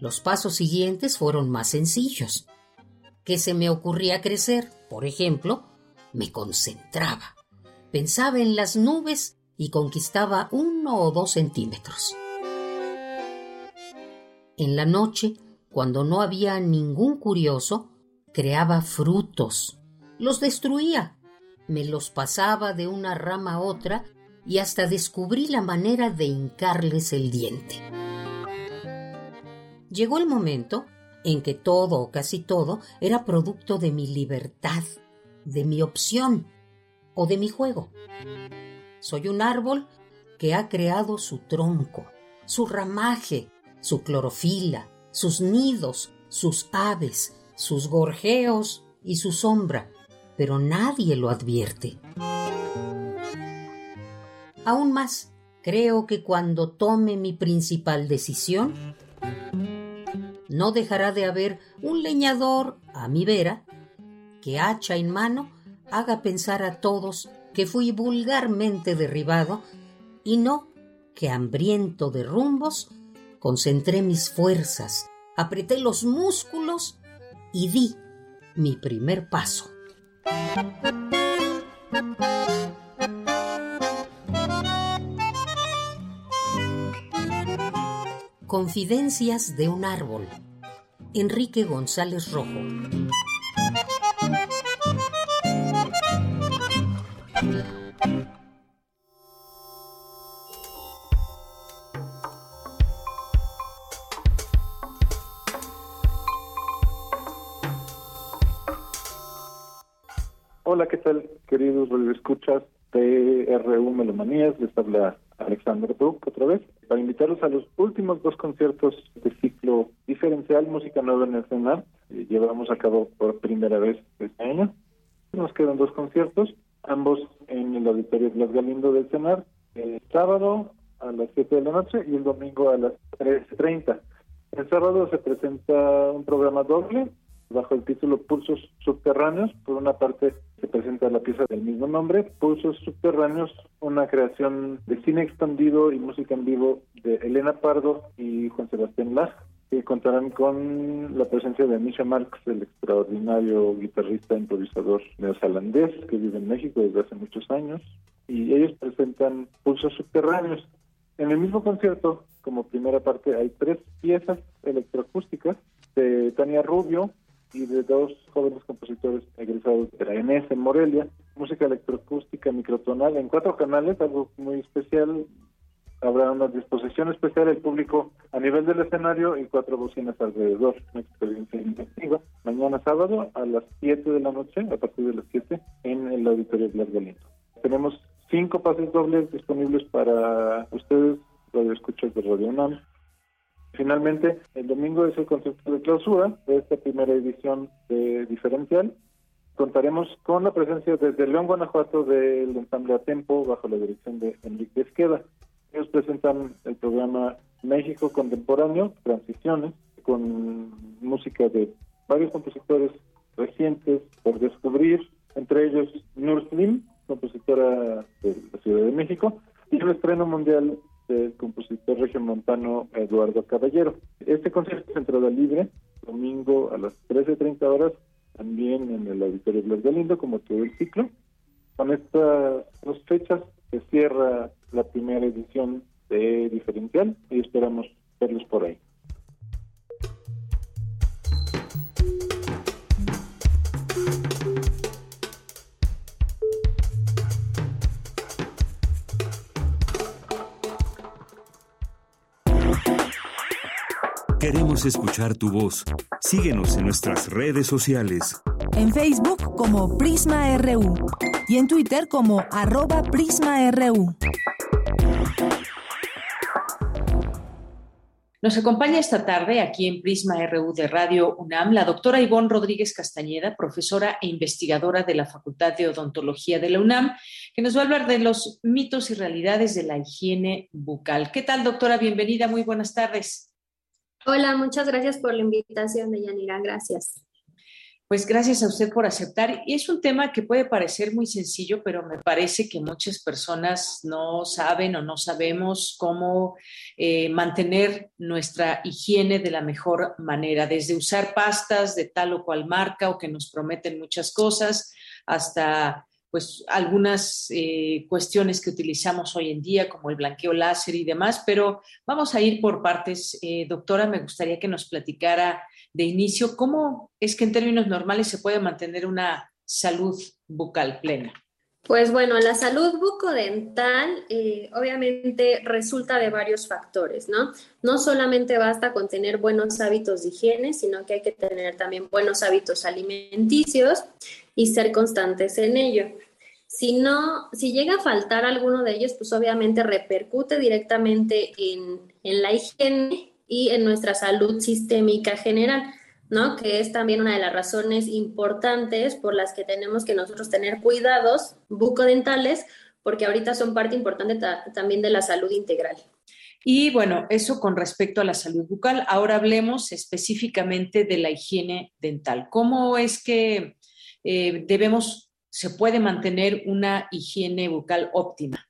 Los pasos siguientes fueron más sencillos. ¿Qué se me ocurría crecer? Por ejemplo, me concentraba. Pensaba en las nubes y conquistaba uno o dos centímetros. En la noche, cuando no había ningún curioso, creaba frutos. Los destruía me los pasaba de una rama a otra y hasta descubrí la manera de hincarles el diente. Llegó el momento en que todo o casi todo era producto de mi libertad, de mi opción o de mi juego. Soy un árbol que ha creado su tronco, su ramaje, su clorofila, sus nidos, sus aves, sus gorjeos y su sombra, pero nadie lo advierte. Aún más, creo que cuando tome mi principal decisión, no dejará de haber un leñador a mi vera que hacha en mano haga pensar a todos que fui vulgarmente derribado y no que hambriento de rumbos concentré mis fuerzas, apreté los músculos y di mi primer paso. Confidencias de un árbol. Enrique González Rojo. Hola, ¿qué tal, queridos escuchas de RU Melomanías? Les habla Alexander Duke otra vez. para invitarlos a los últimos dos conciertos de ciclo diferencial Música Nueva en el CENAR. Llevamos a cabo por primera vez este año. Nos quedan dos conciertos, ambos en el Auditorio Blas Galindo del CENAR, el sábado a las 7 de la noche y el domingo a las 3.30. El sábado se presenta un programa doble bajo el título Pulsos Subterráneos. Por una parte se presenta la pieza del mismo nombre, Pulsos Subterráneos, una creación de cine expandido y música en vivo de Elena Pardo y Juan Sebastián Laz, que contarán con la presencia de Misha Marx, el extraordinario guitarrista improvisador neozelandés que vive en México desde hace muchos años, y ellos presentan Pulsos Subterráneos. En el mismo concierto, como primera parte, hay tres piezas electroacústicas de Tania Rubio, y de dos jóvenes compositores egresados de la ENES en Morelia, música electroacústica microtonal en cuatro canales, algo muy especial. Habrá una disposición especial del público a nivel del escenario y cuatro bocinas alrededor, una experiencia intensiva. Mañana sábado a las 7 de la noche, a partir de las 7, en el Auditorio Blas Galindo. Tenemos cinco pases dobles disponibles para ustedes, radio escuchas de Radio UNAM, Finalmente, el domingo es el concierto de clausura de esta primera edición de Diferencial. Contaremos con la presencia desde León, Guanajuato, del ensamble a Tempo, bajo la dirección de Enrique Esqueda. Ellos presentan el programa México Contemporáneo, Transiciones, con música de varios compositores recientes por descubrir, entre ellos Nur Slim, compositora de la Ciudad de México, y el estreno mundial del compositor regiomontano Eduardo Caballero. Este concierto es entrada libre, domingo a las 13.30 horas, también en el Auditorio Blas Galindo, como todo el ciclo. Con estas dos fechas se cierra la primera edición de Diferencial y esperamos verlos por ahí. Queremos escuchar tu voz. Síguenos en nuestras redes sociales. En Facebook como Prisma RU y en Twitter como arroba PrismaRU. Nos acompaña esta tarde aquí en Prisma RU de Radio UNAM la doctora Ivonne Rodríguez Castañeda, profesora e investigadora de la Facultad de Odontología de la UNAM, que nos va a hablar de los mitos y realidades de la higiene bucal. ¿Qué tal, doctora? Bienvenida, muy buenas tardes. Hola, muchas gracias por la invitación, Deyanira. Gracias. Pues gracias a usted por aceptar. Y es un tema que puede parecer muy sencillo, pero me parece que muchas personas no saben o no sabemos cómo eh, mantener nuestra higiene de la mejor manera, desde usar pastas de tal o cual marca o que nos prometen muchas cosas, hasta pues algunas eh, cuestiones que utilizamos hoy en día, como el blanqueo láser y demás, pero vamos a ir por partes. Eh, doctora, me gustaría que nos platicara de inicio cómo es que en términos normales se puede mantener una salud bucal plena. Pues bueno, la salud bucodental eh, obviamente resulta de varios factores, ¿no? No solamente basta con tener buenos hábitos de higiene, sino que hay que tener también buenos hábitos alimenticios y ser constantes en ello. Si no, si llega a faltar alguno de ellos, pues obviamente repercute directamente en, la higiene y en nuestra salud sistémica general, ¿no? Que es también una de las razones importantes por las que tenemos que nosotros tener cuidados bucodentales, porque ahorita son parte importante también de la salud integral. Y bueno, eso con respecto a la salud bucal. Ahora hablemos específicamente de la higiene dental. ¿Cómo es que eh, debemos se puede mantener una higiene bucal óptima?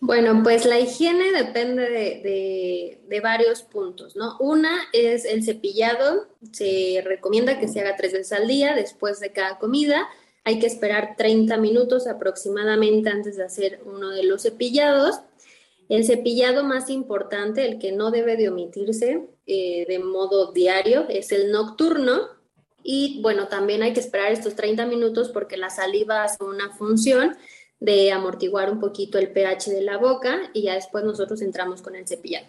Bueno, pues la higiene depende de, varios puntos, ¿no? Una es el cepillado, se recomienda que se haga tres veces al día después de cada comida, hay que esperar 30 minutos aproximadamente antes de hacer uno de los cepillados. El cepillado más importante, el que no debe de omitirse eh, de modo diario, es el nocturno, y bueno, también hay que esperar estos 30 minutos porque la saliva hace una función de amortiguar un poquito el pH de la boca y ya después nosotros entramos con el cepillado.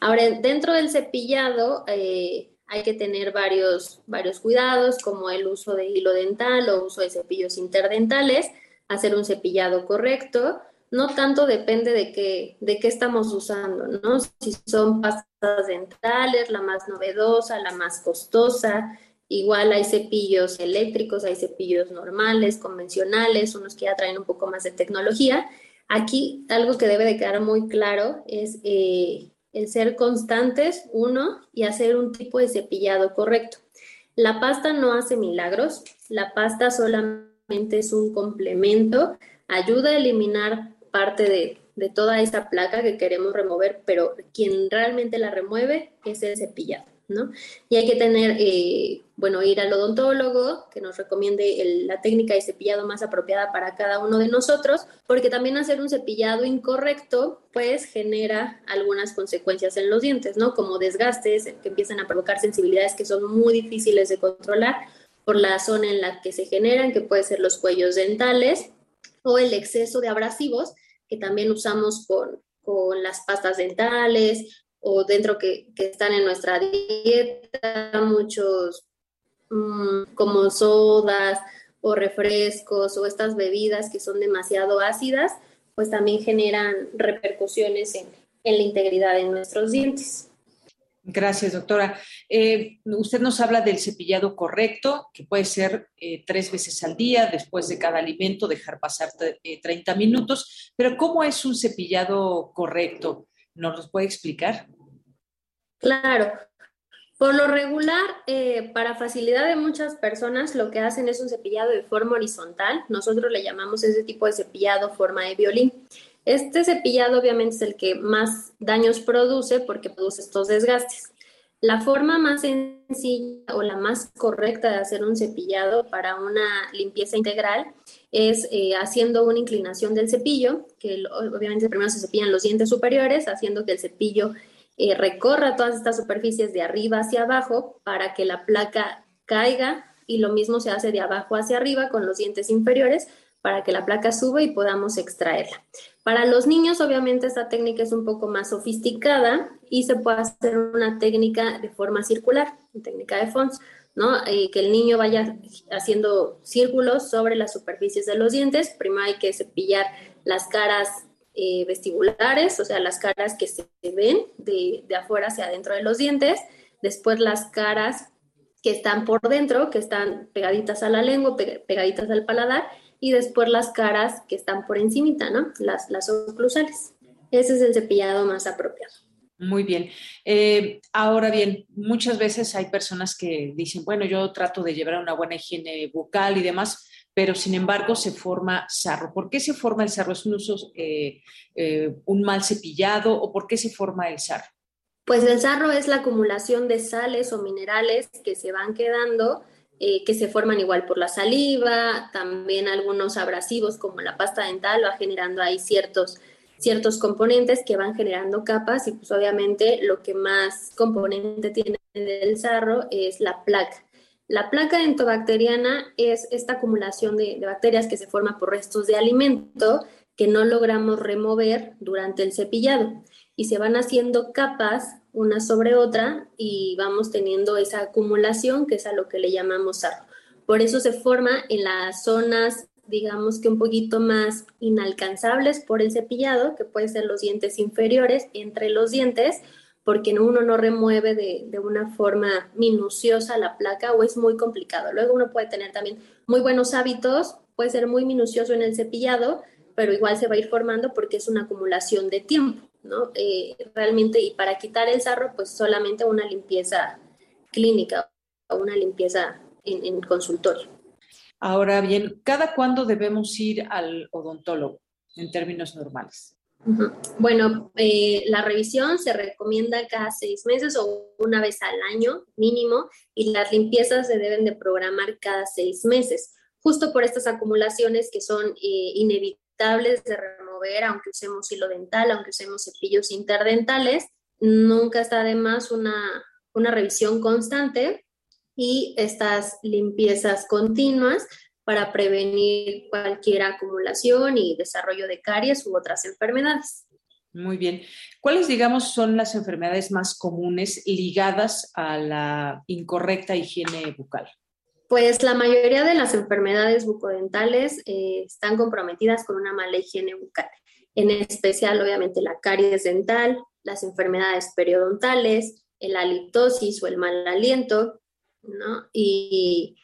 Ahora, dentro del cepillado eh, hay que tener varios, varios cuidados como el uso de hilo dental o uso de cepillos interdentales, hacer un cepillado correcto, no tanto depende de qué, de qué estamos usando, ¿no? Si son pastas dentales, la más novedosa, la más costosa, igual hay cepillos eléctricos, hay cepillos normales, convencionales, unos que ya traen un poco más de tecnología. Aquí algo que debe de quedar muy claro es eh, el ser constantes, uno, y hacer un tipo de cepillado correcto. La pasta no hace milagros, la pasta solamente es un complemento, ayuda a eliminar parte de, de toda esa placa que queremos remover, pero quien realmente la remueve es el cepillado. ¿No? Y hay que tener, eh, bueno, ir al odontólogo que nos recomiende la técnica de cepillado más apropiada para cada uno de nosotros, porque también hacer un cepillado incorrecto, pues genera algunas consecuencias en los dientes, ¿no? Como desgastes que empiezan a provocar sensibilidades que son muy difíciles de controlar por la zona en la que se generan, que puede ser los cuellos dentales o el exceso de abrasivos que también usamos con, con las pastas dentales o dentro que, que están en nuestra dieta, muchos mm, como sodas o refrescos o estas bebidas que son demasiado ácidas, pues también generan repercusiones en, en la integridad de nuestros dientes. Gracias, doctora. Eh, usted nos habla del cepillado correcto, que puede ser eh, tres veces al día, después de cada alimento, dejar pasar 30 eh, minutos, pero ¿cómo es un cepillado correcto? ¿Nos lo puede explicar? Claro. Por lo regular, para facilidad de muchas personas, lo que hacen es un cepillado de forma horizontal. Nosotros le llamamos ese tipo de cepillado forma de violín. Este cepillado obviamente es el que más daños produce porque produce estos desgastes. La forma más sencilla o la más correcta de hacer un cepillado para una limpieza integral es eh, haciendo una inclinación del cepillo, que obviamente primero se cepillan los dientes superiores, haciendo que el cepillo eh, recorra todas estas superficies de arriba hacia abajo para que la placa caiga y lo mismo se hace de abajo hacia arriba con los dientes inferiores para que la placa suba y podamos extraerla. Para los niños, obviamente, esta técnica es un poco más sofisticada y se puede hacer una técnica de forma circular, técnica de Fons, ¿no? Eh, que el niño vaya haciendo círculos sobre las superficies de los dientes. Primero hay que cepillar las caras eh, vestibulares, o sea, las caras que se ven de, de afuera hacia adentro de los dientes. Después las caras que están por dentro, que están pegaditas a la lengua, pegaditas al paladar y después las caras que están por encimita, ¿no? Las, las oclusales. Ese es el cepillado más apropiado. Muy bien. Eh, ahora bien, muchas veces hay personas que dicen, bueno, yo trato de llevar una buena higiene bucal y demás, pero sin embargo se forma sarro. ¿Por qué se forma el sarro? ¿Es un uso, eh, eh, un mal cepillado o por qué se forma el sarro? Pues el sarro es la acumulación de sales o minerales que se van quedando eh, que se forman igual por la saliva, también algunos abrasivos como la pasta dental va generando ahí ciertos, ciertos componentes que van generando capas y pues obviamente lo que más componente tiene del sarro es la placa. La placa entobacteriana es esta acumulación de bacterias que se forma por restos de alimento que no logramos remover durante el cepillado y se van haciendo capas una sobre otra y vamos teniendo esa acumulación que es a lo que le llamamos sarro. Por eso se forma en las zonas, digamos que un poquito más inalcanzables por el cepillado, que pueden ser los dientes inferiores, entre los dientes, porque uno no remueve de, de, una forma minuciosa la placa o es muy complicado. Luego uno puede tener también muy buenos hábitos, puede ser muy minucioso en el cepillado, pero igual se va a ir formando porque es una acumulación de tiempo. ¿No? Eh, realmente, y para quitar el sarro, pues solamente una limpieza clínica o una limpieza en, consultorio. Ahora bien, ¿cada cuándo debemos ir al odontólogo en términos normales? Bueno, eh, la revisión se recomienda cada seis meses o una vez al año mínimo y las limpiezas se deben de programar cada seis meses, justo por estas acumulaciones que son eh, inevitables de aunque usemos hilo dental, aunque usemos cepillos interdentales, nunca está de más una, una revisión constante y estas limpiezas continuas para prevenir cualquier acumulación y desarrollo de caries u otras enfermedades. Muy bien. ¿Cuáles, digamos, son las enfermedades más comunes ligadas a la incorrecta higiene bucal? Pues la mayoría de las enfermedades bucodentales eh, están comprometidas con una mala higiene bucal. en especial obviamente la caries dental, las enfermedades periodontales, el halitosis o el mal aliento, ¿no? Y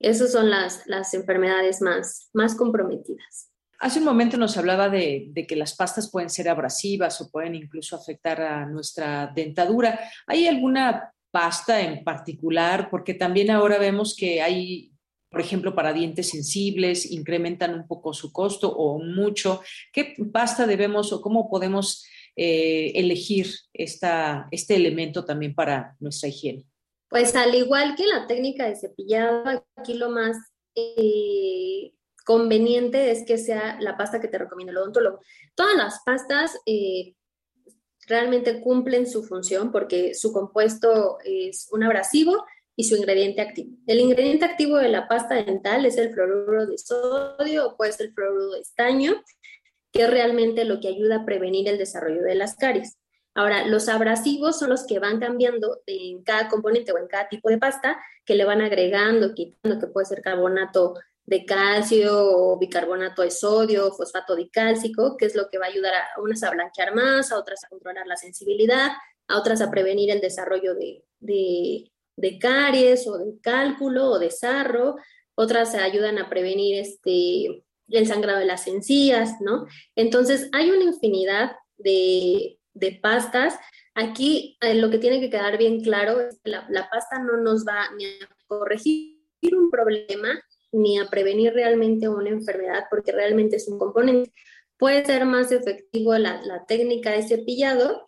esas son las, las enfermedades más, más comprometidas. Hace un momento nos hablaba de, de, que las pastas pueden ser abrasivas o pueden incluso afectar a nuestra dentadura. ¿Hay alguna pasta en particular? Porque también ahora vemos que hay, por ejemplo, para dientes sensibles, incrementan un poco su costo o mucho. ¿Qué pasta debemos o cómo podemos eh, elegir esta, este elemento también para nuestra higiene? Pues al igual que la técnica de cepillado, aquí lo más eh, conveniente es que sea la pasta que te recomienda el odontólogo. Todas las pastas eh, realmente cumplen su función porque su compuesto es un abrasivo y su ingrediente activo. El ingrediente activo de la pasta dental es el fluoruro de sodio o puede ser el fluoruro de estaño que es realmente lo que ayuda a prevenir el desarrollo de las caries. Ahora, los abrasivos son los que van cambiando en cada componente o en cada tipo de pasta, que le van agregando, quitando, que puede ser carbonato de calcio bicarbonato de sodio, fosfato dicálcico, que es lo que va a ayudar a unas a blanquear más, a otras a controlar la sensibilidad, a otras a prevenir el desarrollo de, de caries o de cálculo o de sarro, otras ayudan a prevenir este, el sangrado de las encías, ¿no? Entonces, hay una infinidad de, pastas. Aquí eh, lo que tiene que quedar bien claro es que la, pasta no nos va ni a corregir un problema ni a prevenir realmente una enfermedad, porque realmente es un componente. Puede ser más efectivo la, la técnica de cepillado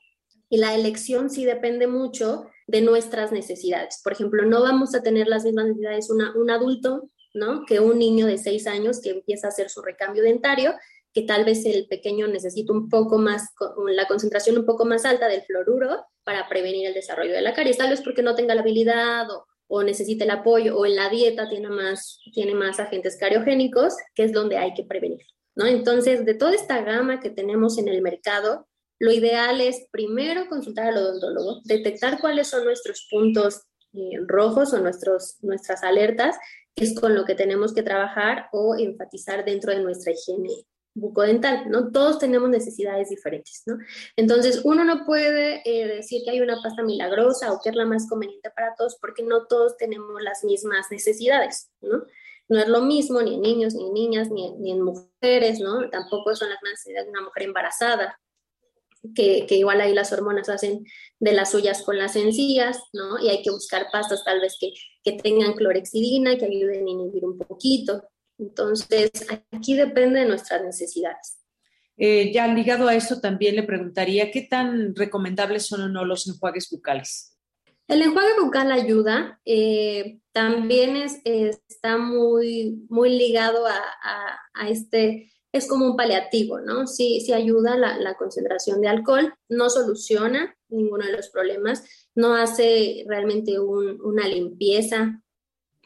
y la elección sí depende mucho de nuestras necesidades. Por ejemplo, no vamos a tener las mismas necesidades una, un adulto ¿no? Que un niño de seis años que empieza a hacer su recambio dentario, que tal vez el pequeño necesita un poco más, la concentración un poco más alta del fluoruro para prevenir el desarrollo de la caries, tal vez porque no tenga la habilidad o, o necesite el apoyo o en la dieta tiene más, tiene más agentes cariogénicos, que es donde hay que prevenir, ¿no? Entonces, de toda esta gama que tenemos en el mercado, lo ideal es primero consultar al odontólogo, detectar cuáles son nuestros puntos eh, rojos o nuestros, nuestras alertas es con lo que tenemos que trabajar o enfatizar dentro de nuestra higiene bucodental, ¿no? Todos tenemos necesidades diferentes, ¿no? Entonces, uno no puede eh, decir que hay una pasta milagrosa o que es la más conveniente para todos porque no todos tenemos las mismas necesidades, ¿no? No es lo mismo ni en niños, ni en niñas, ni en mujeres, ¿no? Tampoco son las necesidades de una mujer embarazada, que, igual ahí las hormonas hacen de las suyas con las encías, ¿no? Y hay que buscar pastas tal vez que, tengan clorexidina, que ayuden a inhibir un poquito. Entonces, aquí depende de nuestras necesidades. Eh, ya ligado a eso, también le preguntaría, ¿qué tan recomendables son o no los enjuagues bucales? El enjuague bucal ayuda, eh, también es, está muy, muy ligado a, a este es como un paliativo, ¿no? Sí, sí ayuda la, la concentración de alcohol, no soluciona ninguno de los problemas, no hace realmente una limpieza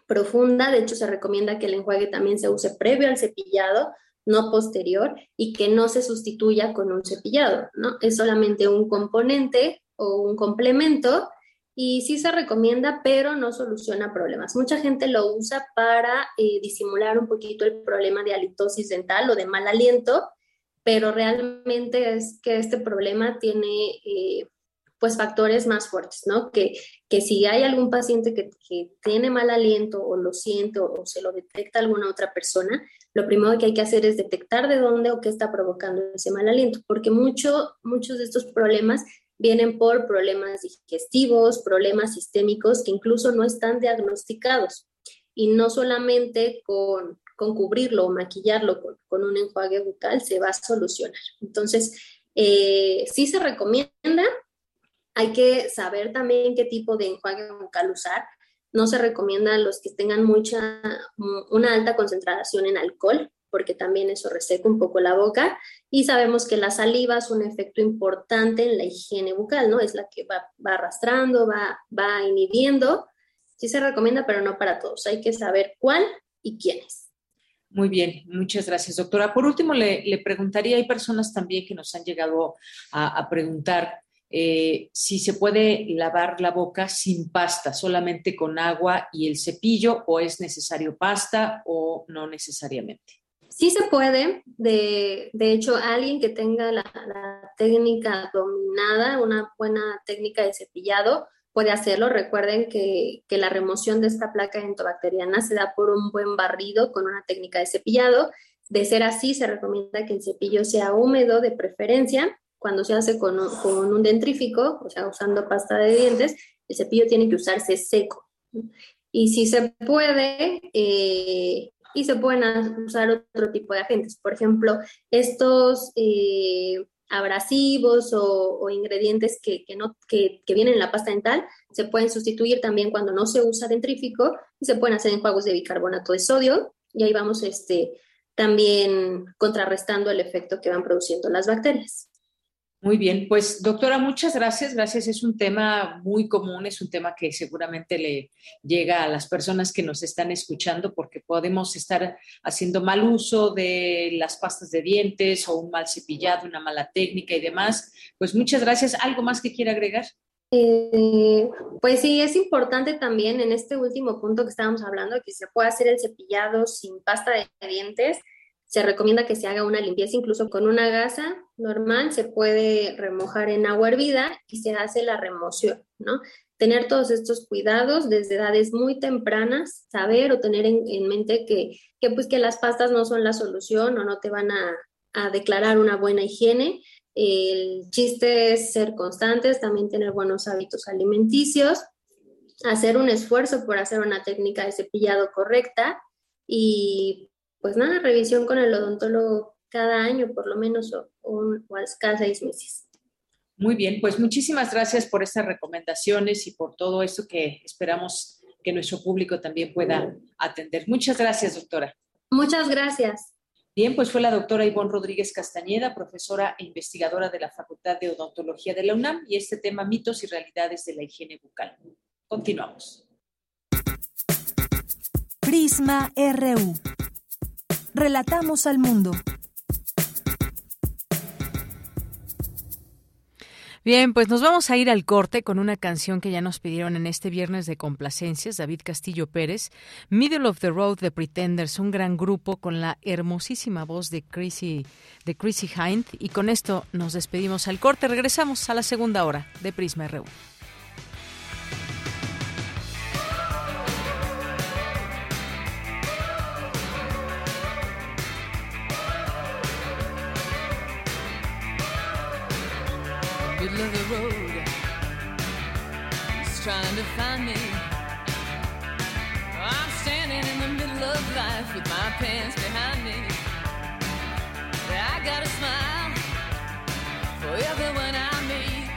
profunda, de hecho se recomienda que el enjuague también se use previo al cepillado, no posterior, y que no se sustituya con un cepillado, ¿no? Es solamente un componente o un complemento y sí se recomienda, pero no soluciona problemas. Mucha gente lo usa para eh, disimular un poquito el problema de halitosis dental o de mal aliento, pero realmente es que este problema tiene eh, pues factores más fuertes, ¿no? Que, que si hay algún paciente que, que, tiene mal aliento o lo siente o, se lo detecta alguna otra persona, lo primero que hay que hacer es detectar de dónde o qué está provocando ese mal aliento, porque mucho, muchos de estos problemas vienen por problemas digestivos, problemas sistémicos que incluso no están diagnosticados. Y no solamente con, cubrirlo o maquillarlo con, un enjuague bucal se va a solucionar. Entonces, eh, sí se recomienda, hay que saber también qué tipo de enjuague bucal usar. No se recomienda a los que tengan mucha, una alta concentración en alcohol, porque también eso reseca un poco la boca. Y sabemos que la saliva es un efecto importante en la higiene bucal, ¿no? Es la que va, arrastrando, va, va inhibiendo. Sí se recomienda, pero no para todos. Hay que saber cuál y quién es. Muy bien, muchas gracias, doctora. Por último, le, preguntaría, hay personas también que nos han llegado a, preguntar eh, si se puede lavar la boca sin pasta, solamente con agua y el cepillo, o es necesario pasta o no necesariamente. Sí se puede, de, de hecho, alguien que tenga la, la, técnica dominada, una buena técnica de cepillado, puede hacerlo. Recuerden que, que, la remoción de esta placa entobacteriana se da por un buen barrido con una técnica de cepillado. De ser así, se recomienda que el cepillo sea húmedo de preferencia. Cuando se hace con con un dentrífico, o sea, usando pasta de dientes, el cepillo tiene que usarse seco. Y si se puede, eh, y se pueden usar otro tipo de agentes. Por ejemplo, estos eh, abrasivos o, o ingredientes que, que, no, que, que, vienen en la pasta dental se pueden sustituir también cuando no se usa dentrífico y se pueden hacer enjuagos de bicarbonato de sodio y ahí vamos este, también contrarrestando el efecto que van produciendo las bacterias. Muy bien, pues doctora, muchas gracias. Gracias, es un tema muy común, es un tema que seguramente le llega a las personas que nos están escuchando porque podemos estar haciendo mal uso de las pastas de dientes o un mal cepillado, una mala técnica y demás. Pues muchas gracias. ¿Algo más que quiera agregar? Eh, pues sí, es importante también en este último punto que estábamos hablando, que se puede hacer el cepillado sin pasta de dientes se recomienda que se haga una limpieza incluso con una gasa normal, se puede remojar en agua hervida y se hace la remoción, ¿no? Tener todos estos cuidados desde edades muy tempranas, saber o tener en, en mente que, que, pues que las pastas no son la solución o no te van a, a declarar una buena higiene. El chiste es ser constantes, también tener buenos hábitos alimenticios, hacer un esfuerzo por hacer una técnica de cepillado correcta y pues nada, revisión con el odontólogo cada año por lo menos o, o, o cada seis meses. Muy bien, pues muchísimas gracias por estas recomendaciones y por todo esto que esperamos que nuestro público también pueda atender. Muchas gracias, doctora. Muchas gracias. Bien, pues fue la doctora Ivonne Rodríguez Castañeda, profesora e investigadora de la Facultad de Odontología de la UNAM y este tema mitos y realidades de la higiene bucal. Continuamos. Prisma RU. Relatamos al mundo. Bien, pues nos vamos a ir al corte con una canción que ya nos pidieron en este viernes de complacencias, David Castillo Pérez, Middle of the Road The Pretenders, un gran grupo con la hermosísima voz de Chrissy, de Chrissy Hind. Y con esto nos despedimos al corte. Regresamos a la segunda hora de Prisma RU. Trying to find me. I'm standing in the middle of life with my pants behind me. I got a smile for everyone I meet.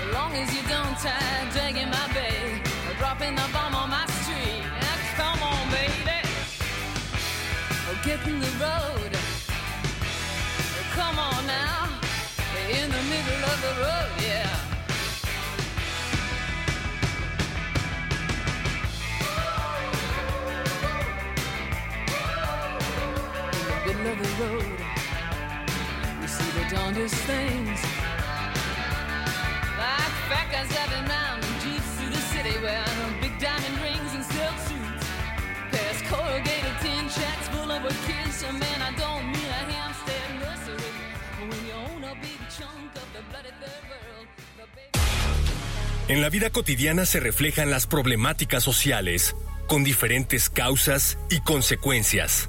As long as you don't try dragging my bag or dropping the bomb on my street. Now, come on, baby. Oh, get in the road. Come on now in the middle of the road, En la vida cotidiana se reflejan las problemáticas sociales, con diferentes causas y consecuencias.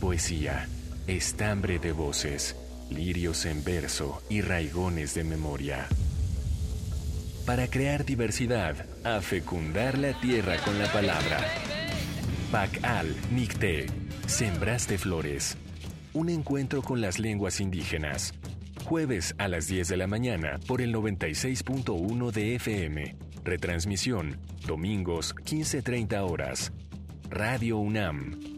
Poesía, estambre de voces, lirios en verso y raigones de memoria. Para crear diversidad, a fecundar la tierra con la palabra. Pacal Nicte, Sembraste Flores. Un encuentro con las lenguas indígenas. Jueves a las 10 de la mañana por el 96.1 de FM. Retransmisión, domingos 15.30 horas. Radio UNAM,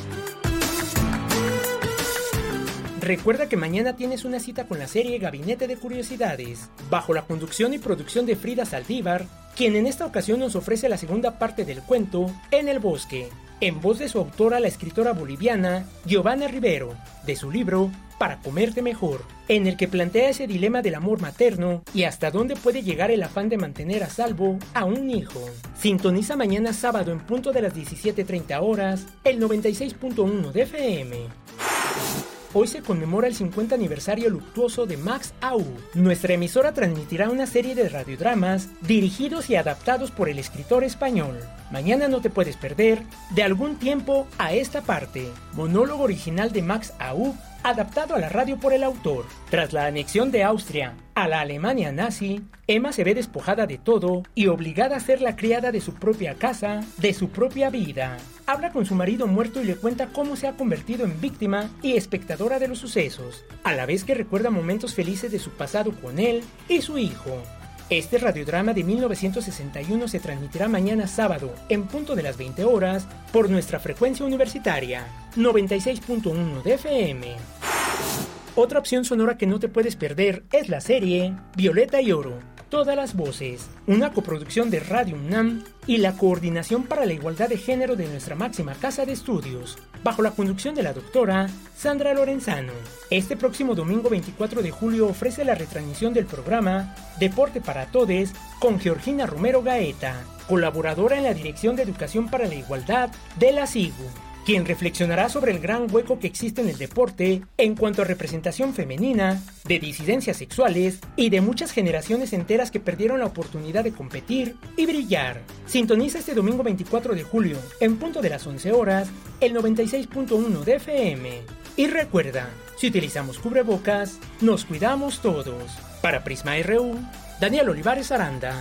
Recuerda que mañana tienes una cita con la serie Gabinete de Curiosidades, bajo la conducción y producción de Frida Saldívar, quien en esta ocasión nos ofrece la segunda parte del cuento En el bosque, en voz de su autora, la escritora boliviana Giovanna Rivero, de su libro Para comerte mejor, en el que plantea ese dilema del amor materno y hasta dónde puede llegar el afán de mantener a salvo a un hijo. Sintoniza mañana sábado en punto de las 17.30 horas, el 96.1 de FM. Hoy se conmemora el 50 aniversario luctuoso de Max Au. Nuestra emisora transmitirá una serie de radiodramas dirigidos y adaptados por el escritor español. Mañana no te puedes perder De algún tiempo a esta parte, monólogo original de Max Au, adaptado a la radio por el autor. Tras la anexión de Austria a la Alemania nazi, Emma se ve despojada de todo y obligada a ser la criada de su propia casa, de su propia vida. Habla con su marido muerto y le cuenta cómo se ha convertido en víctima y espectadora de los sucesos, a la vez que recuerda momentos felices de su pasado con él y su hijo. Este radiodrama de 1961 se transmitirá mañana sábado, en punto de las 20 horas, por nuestra frecuencia universitaria, 96.1 de FM. Otra opción sonora que no te puedes perder es la serie Violeta y Oro, todas las voces, una coproducción de Radio UNAM y la Coordinación para la Igualdad de Género de nuestra máxima casa de estudios, bajo la conducción de la doctora Sandra Lorenzano. Este próximo domingo 24 de julio ofrece la retransmisión del programa Deporte para Todes con Georgina Romero Gaeta, colaboradora en la Dirección de Educación para la Igualdad de la SIGU quien reflexionará sobre el gran hueco que existe en el deporte en cuanto a representación femenina, de disidencias sexuales y de muchas generaciones enteras que perdieron la oportunidad de competir y brillar. Sintoniza este domingo 24 de julio, en punto de las 11 horas, el 96.1 de FM. Y recuerda, si utilizamos cubrebocas, nos cuidamos todos. Para Prisma RU, Daniel Olivares Aranda.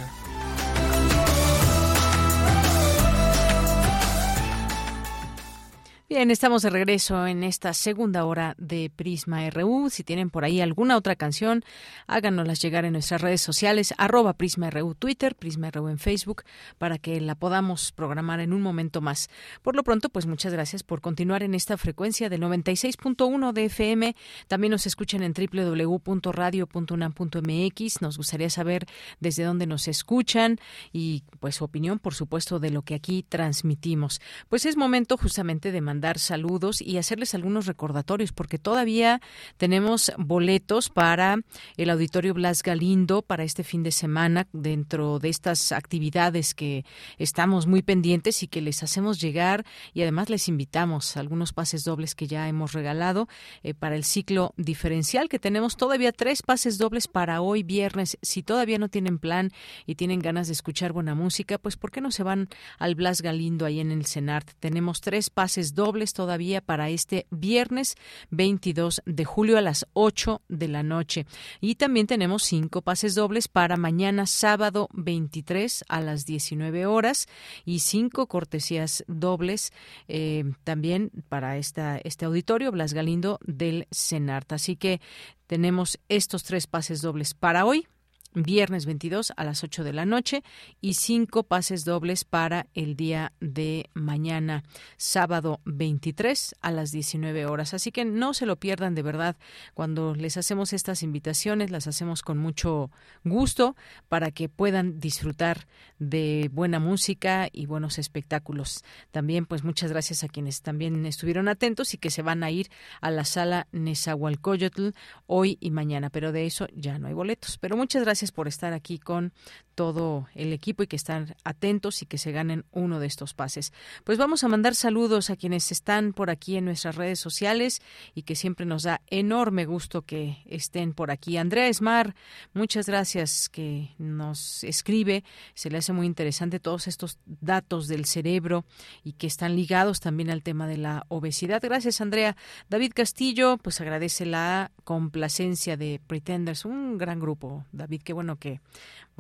Bien, estamos de regreso en esta segunda hora de Prisma RU. Si tienen por ahí alguna otra canción, háganoslas llegar en nuestras redes sociales, arroba Prisma RU Twitter, Prisma RU en Facebook, para que la podamos programar en un momento más. Por lo pronto, pues muchas gracias por continuar en esta frecuencia del 96.1 de FM. También nos escuchan en www.radio.unam.mx. Nos gustaría saber desde dónde nos escuchan y pues su opinión, por supuesto, de lo que aquí transmitimos. Pues es momento justamente de mandar saludos y hacerles algunos recordatorios, porque todavía tenemos boletos para el Auditorio Blas Galindo para este fin de semana, dentro de estas actividades que estamos muy pendientes y que les hacemos llegar y además les invitamos a algunos pases dobles que ya hemos regalado eh, para el ciclo diferencial, que tenemos todavía tres pases dobles para hoy viernes. Si todavía no tienen plan y tienen ganas de escuchar buena música, pues ¿por qué no se van al Blas Galindo ahí en el CENART? Tenemos tres pases dobles todavía para este viernes 22 de julio a las 8 de la noche. Y también tenemos cinco pases dobles para mañana sábado 23 a las 19 horas y cinco cortesías dobles eh, también para esta, este auditorio Blas Galindo del CENART. Así que tenemos estos tres pases dobles para hoy viernes 22 a las 8 de la noche y cinco pases dobles para el día de mañana, sábado 23 a las 19 horas. Así que no se lo pierdan de verdad cuando les hacemos estas invitaciones, las hacemos con mucho gusto para que puedan disfrutar de buena música y buenos espectáculos. También pues muchas gracias a quienes también estuvieron atentos y que se van a ir a la sala Nezahualcóyotl hoy y mañana, pero de eso ya no hay boletos. Pero muchas gracias por estar aquí con todo el equipo y que están atentos y que se ganen uno de estos pases. Pues vamos a mandar saludos a quienes están por aquí en nuestras redes sociales y que siempre nos da enorme gusto que estén por aquí. Andrea Esmar, muchas gracias que nos escribe. Se le hace muy interesante todos estos datos del cerebro y que están ligados también al tema de la obesidad. Gracias, Andrea. David Castillo, pues agradece la complacencia de Pretenders, un gran grupo. David, qué bueno que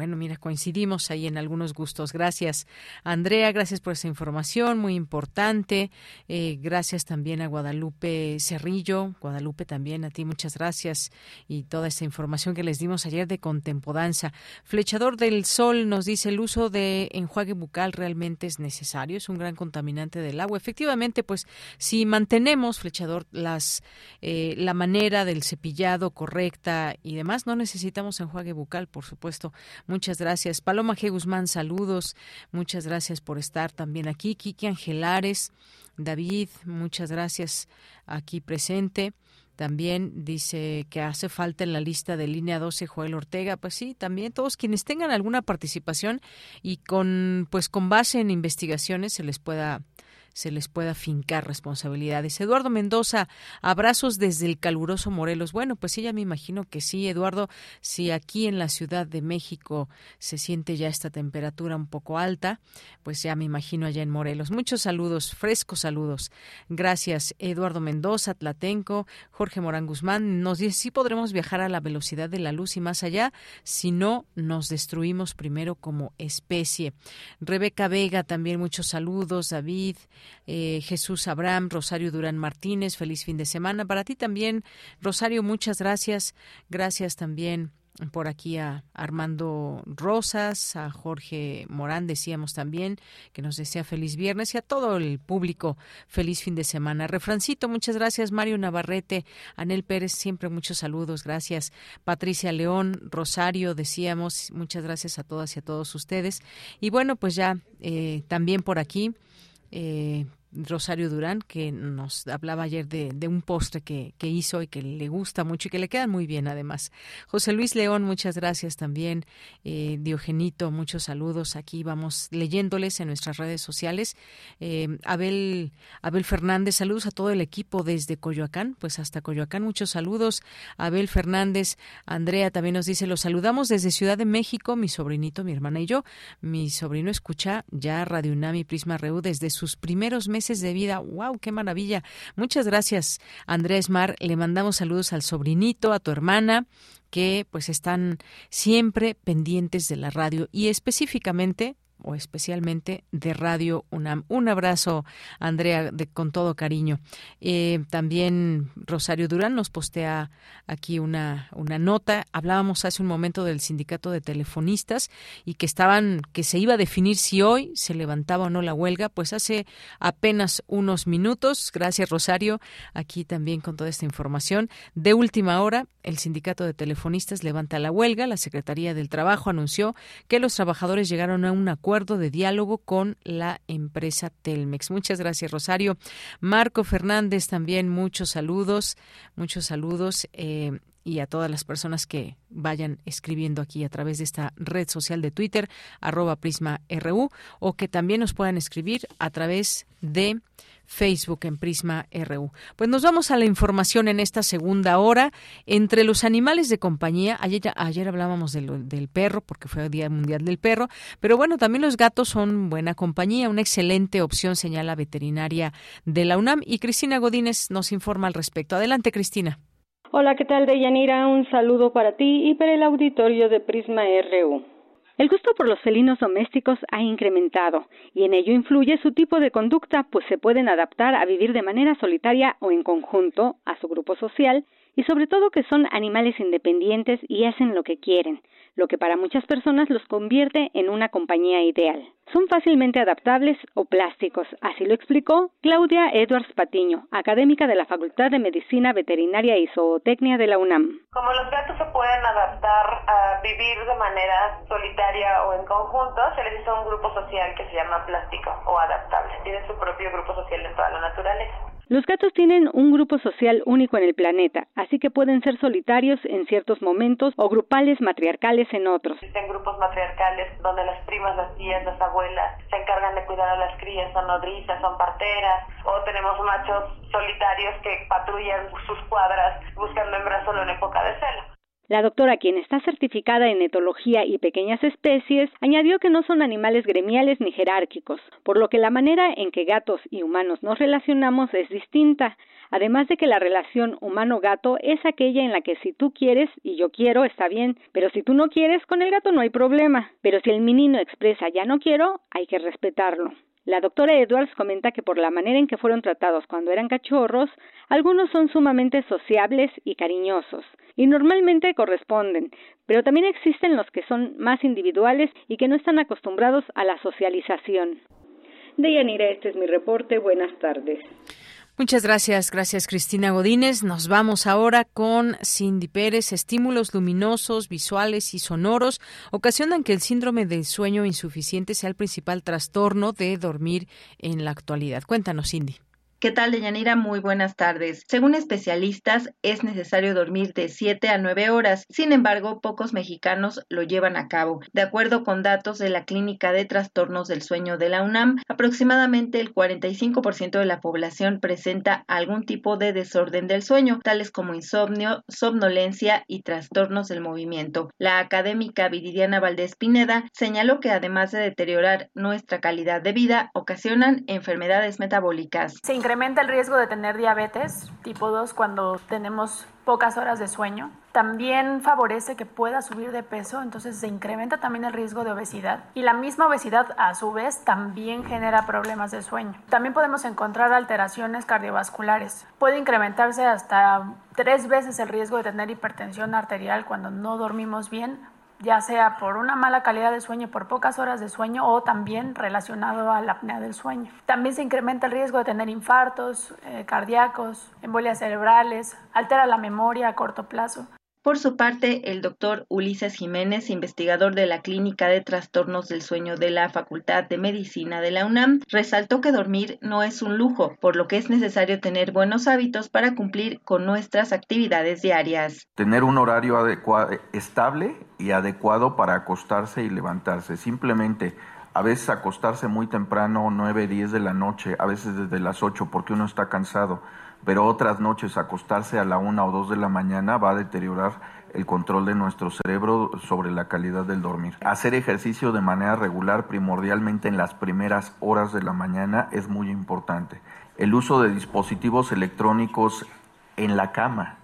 bueno, mira, coincidimos ahí en algunos gustos. Gracias, Andrea, gracias por esa información muy importante. Eh, gracias también a Guadalupe Cerrillo. Guadalupe, también a ti, muchas gracias. Y toda esta información que les dimos ayer de Contempodanza. Flechador del Sol nos dice el uso de enjuague bucal realmente es necesario, es un gran contaminante del agua. Efectivamente, pues si mantenemos, Flechador, las, eh, la manera del cepillado correcta y demás, no necesitamos enjuague bucal, por supuesto. Muchas gracias. Paloma G. Guzmán, saludos. Muchas gracias por estar también aquí. Kiki Angelares, David, muchas gracias aquí presente. También dice que hace falta en la lista de línea 12 Joel Ortega. Pues sí, también todos quienes tengan alguna participación y con pues con base en investigaciones se les pueda se les pueda fincar responsabilidades. Eduardo Mendoza, abrazos desde el caluroso Morelos. Bueno, pues sí, ya me imagino que sí, Eduardo, si aquí en la Ciudad de México se siente ya esta temperatura un poco alta, pues ya me imagino allá en Morelos. Muchos saludos, frescos saludos. Gracias, Eduardo Mendoza, Tlatenco, Jorge Morán Guzmán. Nos dice si podremos viajar a la velocidad de la luz y más allá, si no nos destruimos primero como especie. Rebeca Vega, también muchos saludos, David, eh, Jesús Abraham, Rosario Durán Martínez, feliz fin de semana. Para ti también, Rosario, muchas gracias. Gracias también por aquí a Armando Rosas, a Jorge Morán, decíamos también, que nos desea feliz viernes y a todo el público feliz fin de semana. Refrancito, muchas gracias. Mario Navarrete, Anel Pérez, siempre muchos saludos, gracias. Patricia León, Rosario, decíamos, muchas gracias a todas y a todos ustedes. Y bueno, pues ya eh, también por aquí eh, Rosario Durán, que nos hablaba ayer de, un postre que, hizo y que le gusta mucho y que le quedan muy bien además. José Luis León, muchas gracias también. Eh, Diogenito, muchos saludos. Aquí vamos leyéndoles en nuestras redes sociales. Eh, Abel, Abel Fernández, saludos a todo el equipo desde Coyoacán, pues hasta Coyoacán, muchos saludos. Abel Fernández, Andrea también nos dice, los saludamos desde Ciudad de México, mi sobrinito, mi hermana y yo. Mi sobrino escucha ya Radio Unami Prisma Reu desde sus primeros meses de vida. ¡Wow! ¡Qué maravilla! Muchas gracias, Andrés Mar. Le mandamos saludos al sobrinito, a tu hermana que pues están siempre pendientes de la radio y específicamente o especialmente de Radio UNAM. Un abrazo, Andrea, de, con todo cariño. Eh, también Rosario Durán nos postea aquí una, una nota. Hablábamos hace un momento del sindicato de telefonistas y que estaban, que se iba a definir si hoy se levantaba o no la huelga. Pues hace apenas unos minutos, gracias Rosario, aquí también con toda esta información. De última hora, el sindicato de telefonistas levanta la huelga. La Secretaría del Trabajo anunció que los trabajadores llegaron a un acuerdo de diálogo con la empresa Telmex. Muchas gracias, Rosario. Marco Fernández, también muchos saludos, muchos saludos. Eh, y a todas las personas que vayan escribiendo aquí a través de esta red social de Twitter, arroba Prisma RU, o que también nos puedan escribir a través de Facebook en Prisma RU. Pues nos vamos a la información en esta segunda hora. Entre los animales de compañía, ayer, ayer hablábamos del perro, porque fue el Día Mundial del Perro, pero bueno, también los gatos son buena compañía, una excelente opción, señala veterinaria de la UNAM. Y Cristina Godínez nos informa al respecto. Adelante, Cristina. Hola, ¿qué tal, Deyanira? Un saludo para ti y para el auditorio de Prisma RU. El gusto por los felinos domésticos ha incrementado y en ello influye su tipo de conducta, pues se pueden adaptar a vivir de manera solitaria o en conjunto a su grupo social y sobre todo que son animales independientes y hacen lo que quieren, lo que para muchas personas los convierte en una compañía ideal. Son fácilmente adaptables o plásticos, así lo explicó Claudia Edwards Patiño, académica de la Facultad de Medicina Veterinaria y Zootecnia de la UNAM. Como los gatos se pueden adaptar a vivir de manera solitaria o en conjunto, se les hizo un grupo social que se llama plástico o adaptable. Tienen su propio grupo social en toda la naturaleza. Los gatos tienen un grupo social único en el planeta, así que pueden ser solitarios en ciertos momentos o grupales matriarcales en otros. Existen grupos matriarcales donde las primas, las tías, las abuelas se encargan de cuidar a las crías, son nodrizas, son parteras, o tenemos machos solitarios que patrullan sus cuadras buscando hembras solo en época de celo. La doctora, quien está certificada en etología y pequeñas especies, añadió que no son animales gremiales ni jerárquicos, por lo que la manera en que gatos y humanos nos relacionamos es distinta, además de que la relación humano-gato es aquella en la que si tú quieres y yo quiero está bien, pero si tú no quieres con el gato no hay problema, pero si el menino expresa ya no quiero, hay que respetarlo. La doctora Edwards comenta que por la manera en que fueron tratados cuando eran cachorros, algunos son sumamente sociables y cariñosos, y normalmente corresponden, pero también existen los que son más individuales y que no están acostumbrados a la socialización. Deyanira, este es mi reporte. Buenas tardes. Muchas gracias, gracias Cristina Godínez. Nos vamos ahora con Cindy Pérez. Estímulos luminosos, visuales y sonoros ocasionan que el síndrome del sueño insuficiente sea el principal trastorno de dormir en la actualidad. Cuéntanos, Cindy. ¿Qué tal, Deyanira? Muy buenas tardes. Según especialistas, es necesario dormir de 7 a 9 horas. Sin embargo, pocos mexicanos lo llevan a cabo. De acuerdo con datos de la Clínica de Trastornos del Sueño de la UNAM, aproximadamente el 45% de la población presenta algún tipo de desorden del sueño, tales como insomnio, somnolencia y trastornos del movimiento. La académica Viridiana Valdés Pineda señaló que además de deteriorar nuestra calidad de vida, ocasionan enfermedades metabólicas incrementa el riesgo de tener diabetes tipo 2 cuando tenemos pocas horas de sueño. También favorece que pueda subir de peso, entonces se incrementa también el riesgo de obesidad. Y la misma obesidad, a su vez, también genera problemas de sueño. También podemos encontrar alteraciones cardiovasculares. Puede incrementarse hasta tres veces el riesgo de tener hipertensión arterial cuando no dormimos bien ya sea por una mala calidad de sueño, por pocas horas de sueño o también relacionado a la apnea del sueño. También se incrementa el riesgo de tener infartos eh, cardíacos, embolias cerebrales, altera la memoria a corto plazo. Por su parte, el doctor Ulises Jiménez, investigador de la Clínica de Trastornos del Sueño de la Facultad de Medicina de la UNAM, resaltó que dormir no es un lujo, por lo que es necesario tener buenos hábitos para cumplir con nuestras actividades diarias. Tener un horario adecuado, estable y adecuado para acostarse y levantarse. Simplemente a veces acostarse muy temprano, 9, 10 de la noche, a veces desde las 8 porque uno está cansado pero otras noches acostarse a la una o dos de la mañana va a deteriorar el control de nuestro cerebro sobre la calidad del dormir. Hacer ejercicio de manera regular, primordialmente en las primeras horas de la mañana, es muy importante. El uso de dispositivos electrónicos en la cama,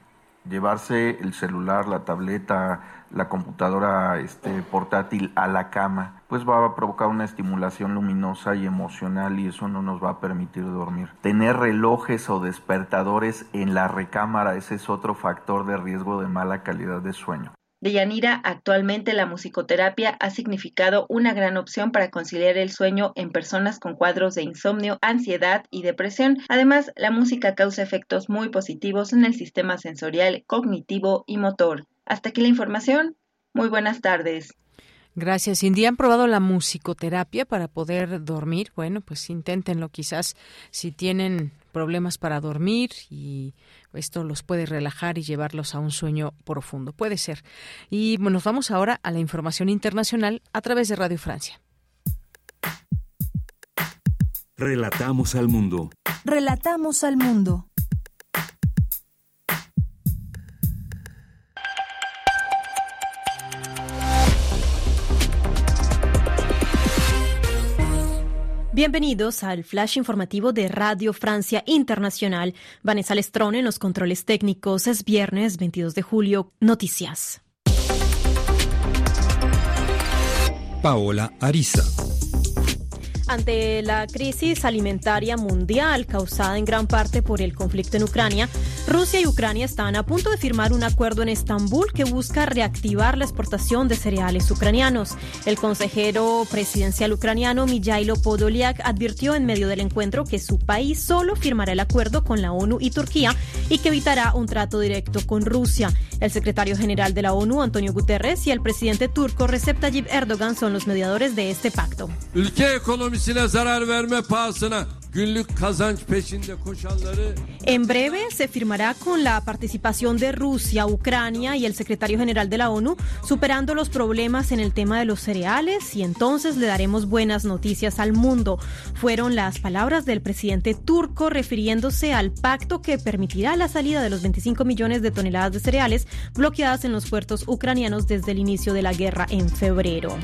llevarse el celular, la tableta, la computadora este, portátil a la cama, pues va a provocar una estimulación luminosa y emocional y eso no nos va a permitir dormir. Tener relojes o despertadores en la recámara, ese es otro factor de riesgo de mala calidad de sueño. Deyanira, actualmente la musicoterapia ha significado una gran opción para conciliar el sueño en personas con cuadros de insomnio, ansiedad y depresión. Además, la música causa efectos muy positivos en el sistema sensorial, cognitivo y motor. Hasta aquí la información. Muy buenas tardes. Gracias, Cindy. ¿Han probado la musicoterapia para poder dormir? Bueno, pues inténtenlo quizás si tienen problemas para dormir y esto los puede relajar y llevarlos a un sueño profundo. Puede ser. Y bueno, nos vamos ahora a la información internacional a través de Radio Francia. Relatamos al mundo. Relatamos al mundo. Bienvenidos al flash informativo de Radio Francia Internacional. Vanessa Lestrón en los controles técnicos. Es viernes 22 de julio. Noticias. Paola Ariza. Ante la crisis alimentaria mundial causada en gran parte por el conflicto en Ucrania, Rusia y Ucrania están a punto de firmar un acuerdo en Estambul que busca reactivar la exportación de cereales ucranianos. El consejero presidencial ucraniano Mijailo Podolyak advirtió en medio del encuentro que su país solo firmará el acuerdo con la ONU y Turquía y que evitará un trato directo con Rusia. El secretario general de la ONU, Antonio Guterres, y el presidente turco Recep Tayyip Erdogan son los mediadores de este pacto. En breve se firmará con la participación de Rusia, Ucrania y el secretario general de la ONU, superando los problemas en el tema de los cereales y entonces le daremos buenas noticias al mundo. Fueron las palabras del presidente turco refiriéndose al pacto que permitirá la salida de los 25 millones de toneladas de cereales bloqueadas en los puertos ucranianos desde el inicio de la guerra en febrero.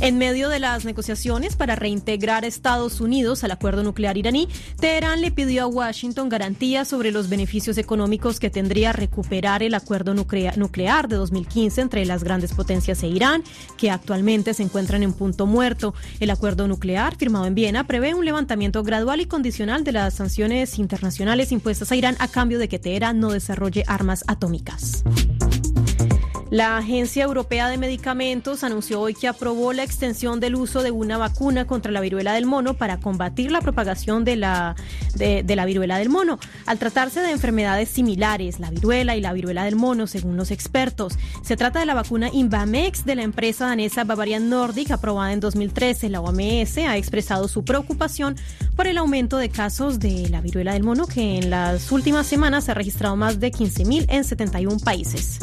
En medio de las negociaciones para reintegrar a Estados Unidos al acuerdo nuclear iraní, Teherán le pidió a Washington garantías sobre los beneficios económicos que tendría recuperar el acuerdo nuclear de 2015 entre las grandes potencias e Irán, que actualmente se encuentran en punto muerto. El acuerdo nuclear firmado en Viena prevé un levantamiento gradual y condicional de las sanciones internacionales impuestas a Irán a cambio de que Teherán no desarrolle armas atómicas. La Agencia Europea de Medicamentos anunció hoy que aprobó la extensión del uso de una vacuna contra la viruela del mono para combatir la propagación de la, de, la viruela del mono. Al tratarse de enfermedades similares, la viruela y la viruela del mono, según los expertos, se trata de la vacuna Invamex de la empresa danesa Bavarian Nordic, aprobada en 2013. La OMS ha expresado su preocupación por el aumento de casos de la viruela del mono, que en las últimas semanas se ha registrado más de 15.000 en 71 países.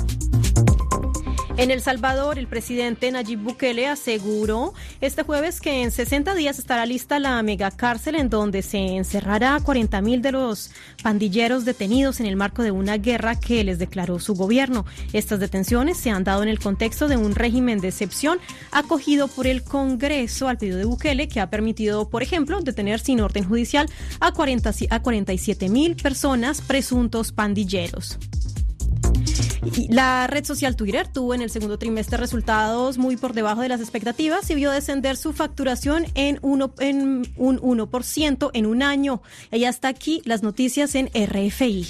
En El Salvador, el presidente Nayib Bukele aseguró este jueves que en 60 días estará lista la megacárcel en donde se encerrará a 40 mil de los pandilleros detenidos en el marco de una guerra que les declaró su gobierno. Estas detenciones se han dado en el contexto de un régimen de excepción acogido por el Congreso al pedido de Bukele que ha permitido, por ejemplo, detener sin orden judicial a, 40, a 47 mil personas presuntos pandilleros. La red social Twitter tuvo en el segundo trimestre resultados muy por debajo de las expectativas y vio descender su facturación en, uno, en un 1% en un año. Y hasta aquí las noticias en RFI.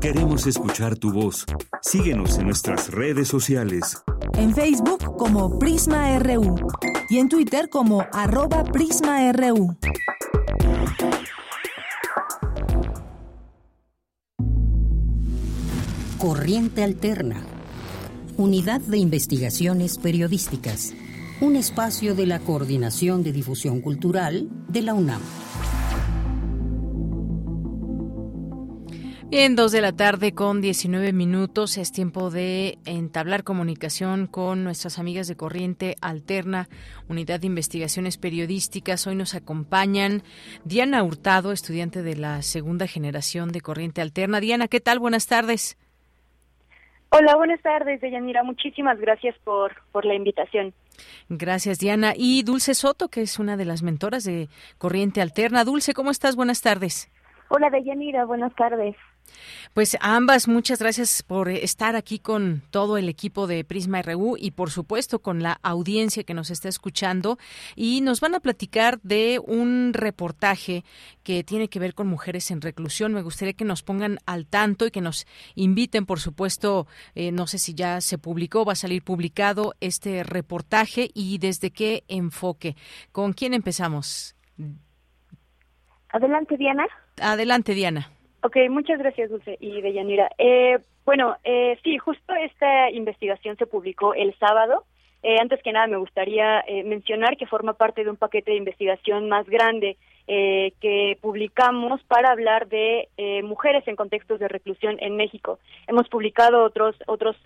Queremos escuchar tu voz. Síguenos en nuestras redes sociales. En Facebook como Prisma RU y en Twitter como arroba PrismaRU. Corriente Alterna, Unidad de Investigaciones Periodísticas, un espacio de la Coordinación de Difusión Cultural de la UNAM. Bien, dos de la tarde con 19 minutos. Es tiempo de entablar comunicación con nuestras amigas de Corriente Alterna, Unidad de Investigaciones Periodísticas. Hoy nos acompañan Diana Hurtado, estudiante de la segunda generación de Corriente Alterna. Diana, ¿qué tal? Buenas tardes. Hola, buenas tardes, Deyanira. Muchísimas gracias por, por la invitación. Gracias, Diana. Y Dulce Soto, que es una de las mentoras de Corriente Alterna. Dulce, ¿cómo estás? Buenas tardes. Hola, Deyanira. Buenas tardes. Pues a ambas, muchas gracias por estar aquí con todo el equipo de Prisma RU y por supuesto con la audiencia que nos está escuchando y nos van a platicar de un reportaje que tiene que ver con mujeres en reclusión. Me gustaría que nos pongan al tanto y que nos inviten, por supuesto, eh, no sé si ya se publicó, va a salir publicado este reportaje y desde qué enfoque. ¿Con quién empezamos? Adelante, Diana. Adelante, Diana. Ok, muchas gracias, Dulce y Deyanira. Eh, bueno, eh, sí, justo esta investigación se publicó el sábado. Eh, antes que nada, me gustaría eh, mencionar que forma parte de un paquete de investigación más grande eh, que publicamos para hablar de eh, mujeres en contextos de reclusión en México. Hemos publicado otros, otros,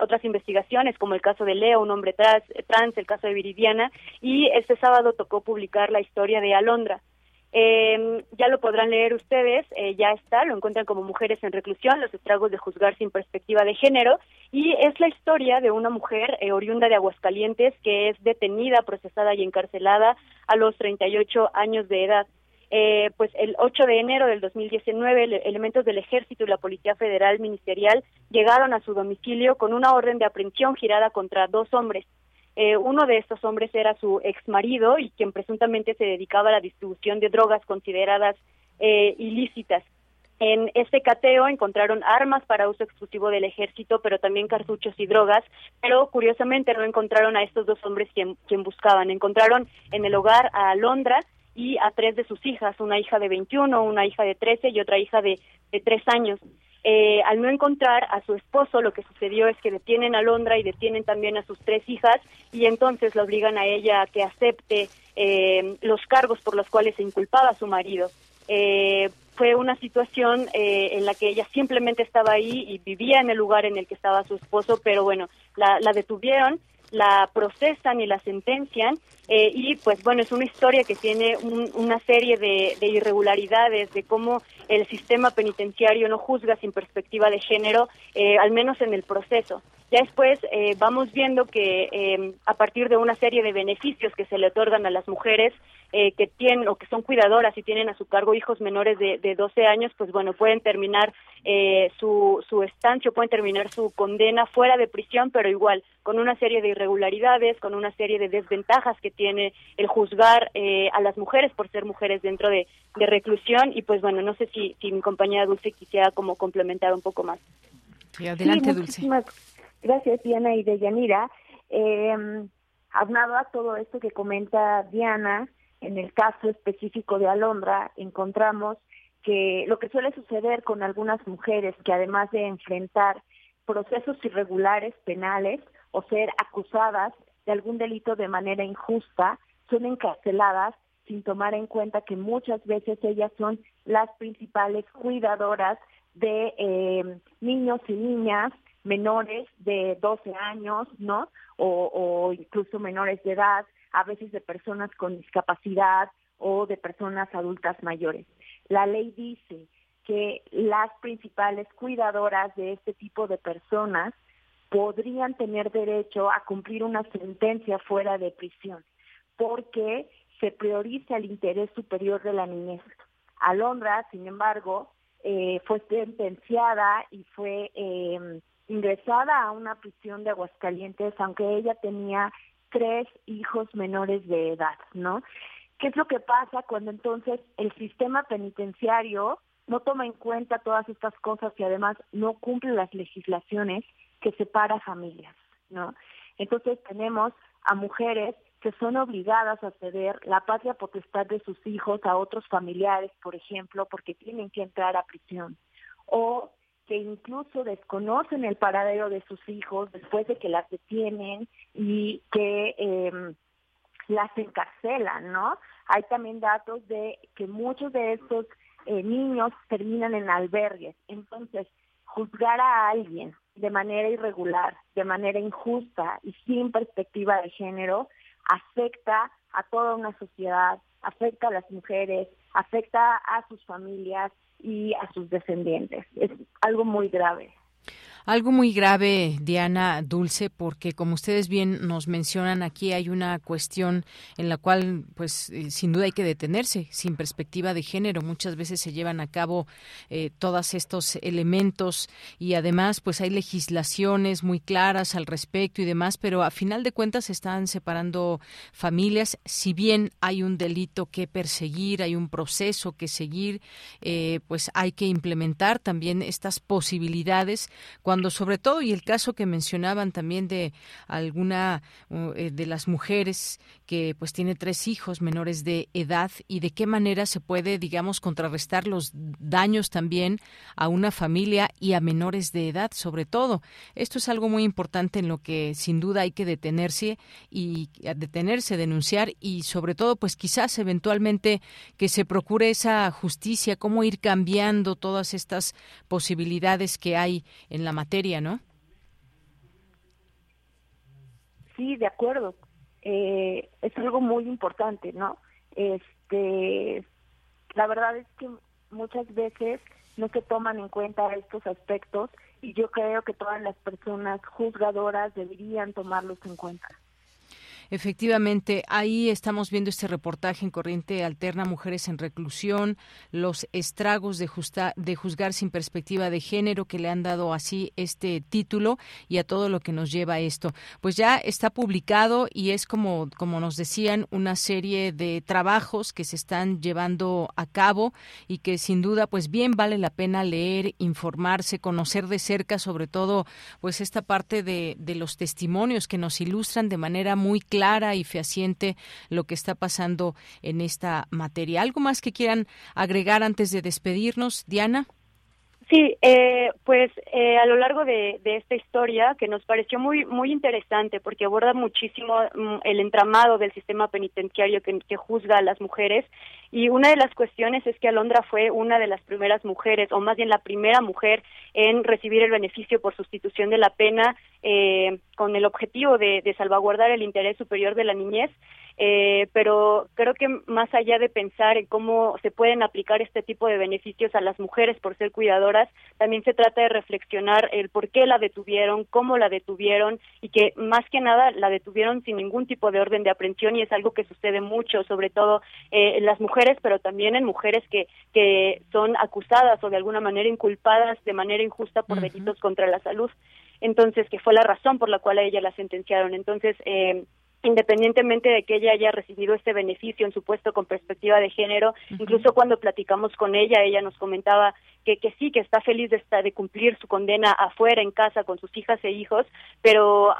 otras investigaciones, como el caso de Leo, un hombre trans, trans, el caso de Viridiana, y este sábado tocó publicar la historia de Alondra. Eh, ya lo podrán leer ustedes, eh, ya está, lo encuentran como Mujeres en Reclusión, los estragos de juzgar sin perspectiva de género, y es la historia de una mujer eh, oriunda de Aguascalientes que es detenida, procesada y encarcelada a los 38 años de edad. eh, pues el 8 de enero del 2019 elementos del ejército y la policía federal ministerial llegaron a su domicilio con una orden de aprehensión girada contra dos hombres. Eh, uno de estos hombres era su ex marido y quien presuntamente se dedicaba a la distribución de drogas consideradas eh, ilícitas. En este cateo encontraron armas para uso exclusivo del ejército, pero también cartuchos y drogas, pero curiosamente no encontraron a estos dos hombres quien, quien buscaban. Encontraron en el hogar a Alondra y a tres de sus hijas, una hija de 21, una hija de 13 y otra hija de, de 3 años. Eh, al no encontrar a su esposo, lo que sucedió es que detienen a Londra y detienen también a sus tres hijas y entonces la obligan a ella a que acepte eh, los cargos por los cuales se inculpaba a su marido. Eh, fue una situación eh, en la que ella simplemente estaba ahí y vivía en el lugar en el que estaba su esposo, pero bueno, la, la detuvieron, la procesan y la sentencian eh, y pues bueno, es una historia que tiene un- una serie de, de irregularidades, de cómo el sistema penitenciario no juzga sin perspectiva de género, eh, al menos en el proceso. Ya después eh, vamos viendo que eh, a partir de una serie de beneficios que se le otorgan a las mujeres eh, que tienen o que son cuidadoras y tienen a su cargo hijos menores de, de 12 años, pues bueno, pueden terminar eh, su, su estancia, pueden terminar su condena fuera de prisión, pero igual con una serie de irregularidades, con una serie de desventajas que tiene el juzgar eh, a las mujeres por ser mujeres dentro de, de reclusión y pues bueno, no sé si, si mi compañera Dulce quisiera como complementar un poco más. Sí, adelante, Sí, Dulce. muchísimas Gracias, Diana y Deyanira. Eh, aunado a todo esto que comenta Diana, en el caso específico de Alondra, encontramos que lo que suele suceder con algunas mujeres que además de enfrentar procesos irregulares penales o ser acusadas de algún delito de manera injusta, son encarceladas sin tomar en cuenta que muchas veces ellas son las principales cuidadoras de eh, niños y niñas menores de 12 años, ¿no? O, o incluso menores de edad, a veces de personas con discapacidad o de personas adultas mayores. La ley dice que las principales cuidadoras de este tipo de personas podrían tener derecho a cumplir una sentencia fuera de prisión, porque se prioriza el interés superior de la niñez. Alondra, sin embargo, eh, fue sentenciada y fue eh, ingresada a una prisión de Aguascalientes, aunque ella tenía tres hijos menores de edad, ¿no? ¿Qué es lo que pasa cuando entonces el sistema penitenciario no toma en cuenta todas estas cosas y además no cumple las legislaciones que separa familias, ¿no? Entonces tenemos a mujeres que son obligadas a ceder la patria potestad de sus hijos a otros familiares, por ejemplo, porque tienen que entrar a prisión, o que incluso desconocen el paradero de sus hijos después de que las detienen y que eh, las encarcelan, ¿no? Hay también datos de que muchos de estos eh, niños terminan en albergues. Entonces, juzgar a alguien de manera irregular, de manera injusta y sin perspectiva de género, afecta a toda una sociedad, afecta a las mujeres, afecta a sus familias y a sus descendientes. Es algo muy grave. Algo muy grave, Diana Dulce, porque como ustedes bien nos mencionan aquí hay una cuestión en la cual, pues, eh, sin duda hay que detenerse, sin perspectiva de género. Muchas veces se llevan a cabo eh, todos estos elementos y además, pues, hay legislaciones muy claras al respecto y demás, pero a final de cuentas se están separando familias. Si bien hay un delito que perseguir, hay un proceso que seguir, eh, pues hay que implementar también estas posibilidades cuando sobre todo y el caso que mencionaban también de alguna eh, de las mujeres que pues tiene tres hijos menores de edad y de qué manera se puede digamos contrarrestar los daños también a una familia y a menores de edad sobre todo. Esto es algo muy importante en lo que sin duda hay que detenerse y detenerse denunciar y sobre todo pues quizás eventualmente que se procure esa justicia cómo ir cambiando todas estas posibilidades que hay en la materia, ¿no? Sí, de acuerdo. Eh, es algo muy importante, ¿no? Este, la verdad es que muchas veces no se toman en cuenta estos aspectos y yo creo que todas las personas juzgadoras deberían tomarlos en cuenta. Efectivamente, ahí estamos viendo este reportaje en Corriente Alterna, Mujeres en Reclusión, los estragos de, de juzgar sin perspectiva de género que le han dado así este título y a todo lo que nos lleva a esto. Pues ya está publicado y es como, como nos decían, una serie de trabajos que se están llevando a cabo y que sin duda pues bien vale la pena leer, informarse, conocer de cerca sobre todo pues esta parte de, de los testimonios que nos ilustran de manera muy clara clara y fehaciente lo que está pasando en esta materia. ¿Algo más que quieran agregar antes de despedirnos, Diana? Sí, eh, pues eh, a lo largo de, esta historia que nos pareció muy muy interesante porque aborda muchísimo mm, el entramado del sistema penitenciario que, que, juzga a las mujeres y una de las cuestiones es que Alondra fue una de las primeras mujeres o más bien la primera mujer en recibir el beneficio por sustitución de la pena eh, con el objetivo de, de salvaguardar el interés superior de la niñez eh, pero creo que más allá de pensar en cómo se pueden aplicar este tipo de beneficios a las mujeres por ser cuidadoras, también se trata de reflexionar el por qué la detuvieron, cómo la detuvieron y que más que nada la detuvieron sin ningún tipo de orden de aprehensión y es algo que sucede mucho, sobre todo eh, en las mujeres, pero también en mujeres que, que son acusadas o de alguna manera inculpadas de manera injusta por delitos contra la salud. Entonces, que fue la razón por la cual a ella la sentenciaron. Entonces, eh, independientemente de que ella haya recibido este beneficio en su puesto con perspectiva de género, incluso cuando platicamos con ella, ella nos comentaba que, que sí, que está feliz de, estar, de cumplir su condena afuera, en casa, con sus hijas e hijos, pero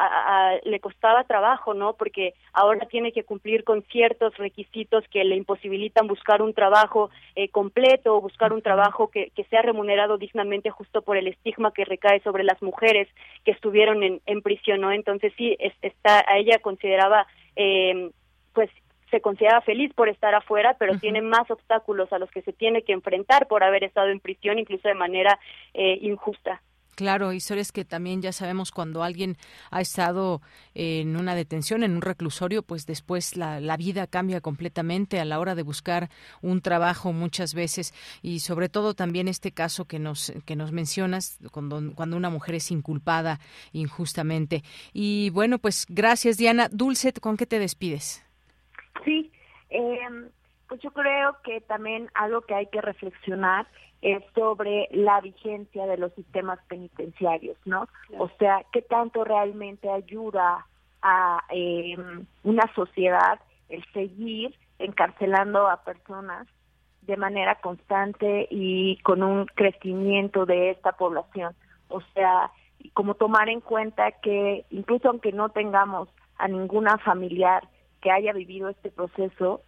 le costaba trabajo, ¿no? Porque ahora tiene que cumplir con ciertos requisitos que le imposibilitan buscar un trabajo eh, completo o buscar un trabajo que, que sea remunerado dignamente justo por el estigma que recae sobre las mujeres que estuvieron en, en prisión, ¿no? Entonces sí, está, a ella consideraba eh, pues se considera feliz por estar afuera, pero tiene más obstáculos a los que se tiene que enfrentar por haber estado en prisión, incluso de manera eh, injusta. Claro, historias que también ya sabemos cuando alguien ha estado en una detención, en un reclusorio, pues después la, la, vida cambia completamente a la hora de buscar un trabajo muchas veces y sobre todo también este caso que nos que nos mencionas cuando, cuando una mujer es inculpada injustamente. Y bueno, pues gracias Diana. Dulce, ¿con qué te despides? Sí, eh, pues yo creo que también algo que hay que reflexionar es sobre la vigencia de los sistemas penitenciarios, ¿no? O sea, qué tanto realmente ayuda a eh, una sociedad el seguir encarcelando a personas de manera constante y con un crecimiento de esta población. O sea, como tomar en cuenta que incluso aunque no tengamos a ninguna familiar que haya vivido este proceso,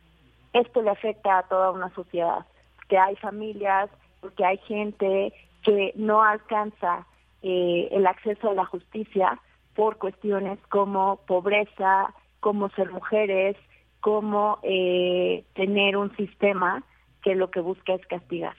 esto le afecta a toda una sociedad, que hay familias, porque hay gente que no alcanza eh, el acceso a la justicia por cuestiones como pobreza, como ser mujeres, como eh, tener un sistema que lo que busca es castigar.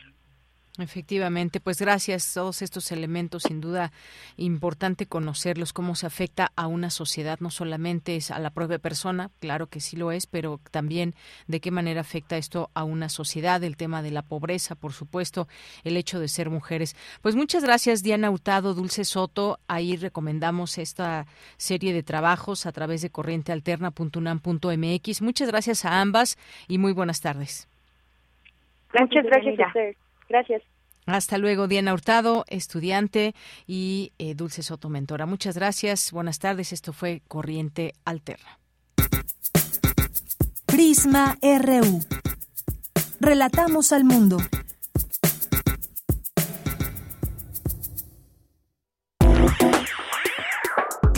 Efectivamente, pues gracias todos estos elementos, sin duda importante conocerlos, cómo se afecta a una sociedad, no solamente es a la propia persona, claro que sí lo es, pero también de qué manera afecta esto a una sociedad, el tema de la pobreza, por supuesto, el hecho de ser mujeres. Pues muchas gracias, Diana Hurtado, Dulce Soto, ahí recomendamos esta serie de trabajos a través de corrientealterna.unam.mx. Muchas gracias a ambas y muy buenas tardes. Muchas gracias a ustedes. Gracias. Hasta luego, Diana Hurtado, estudiante, y eh, Dulce Soto, mentora. Muchas gracias. Buenas tardes. Esto fue Corriente Alterna. Prisma RU. Relatamos al mundo.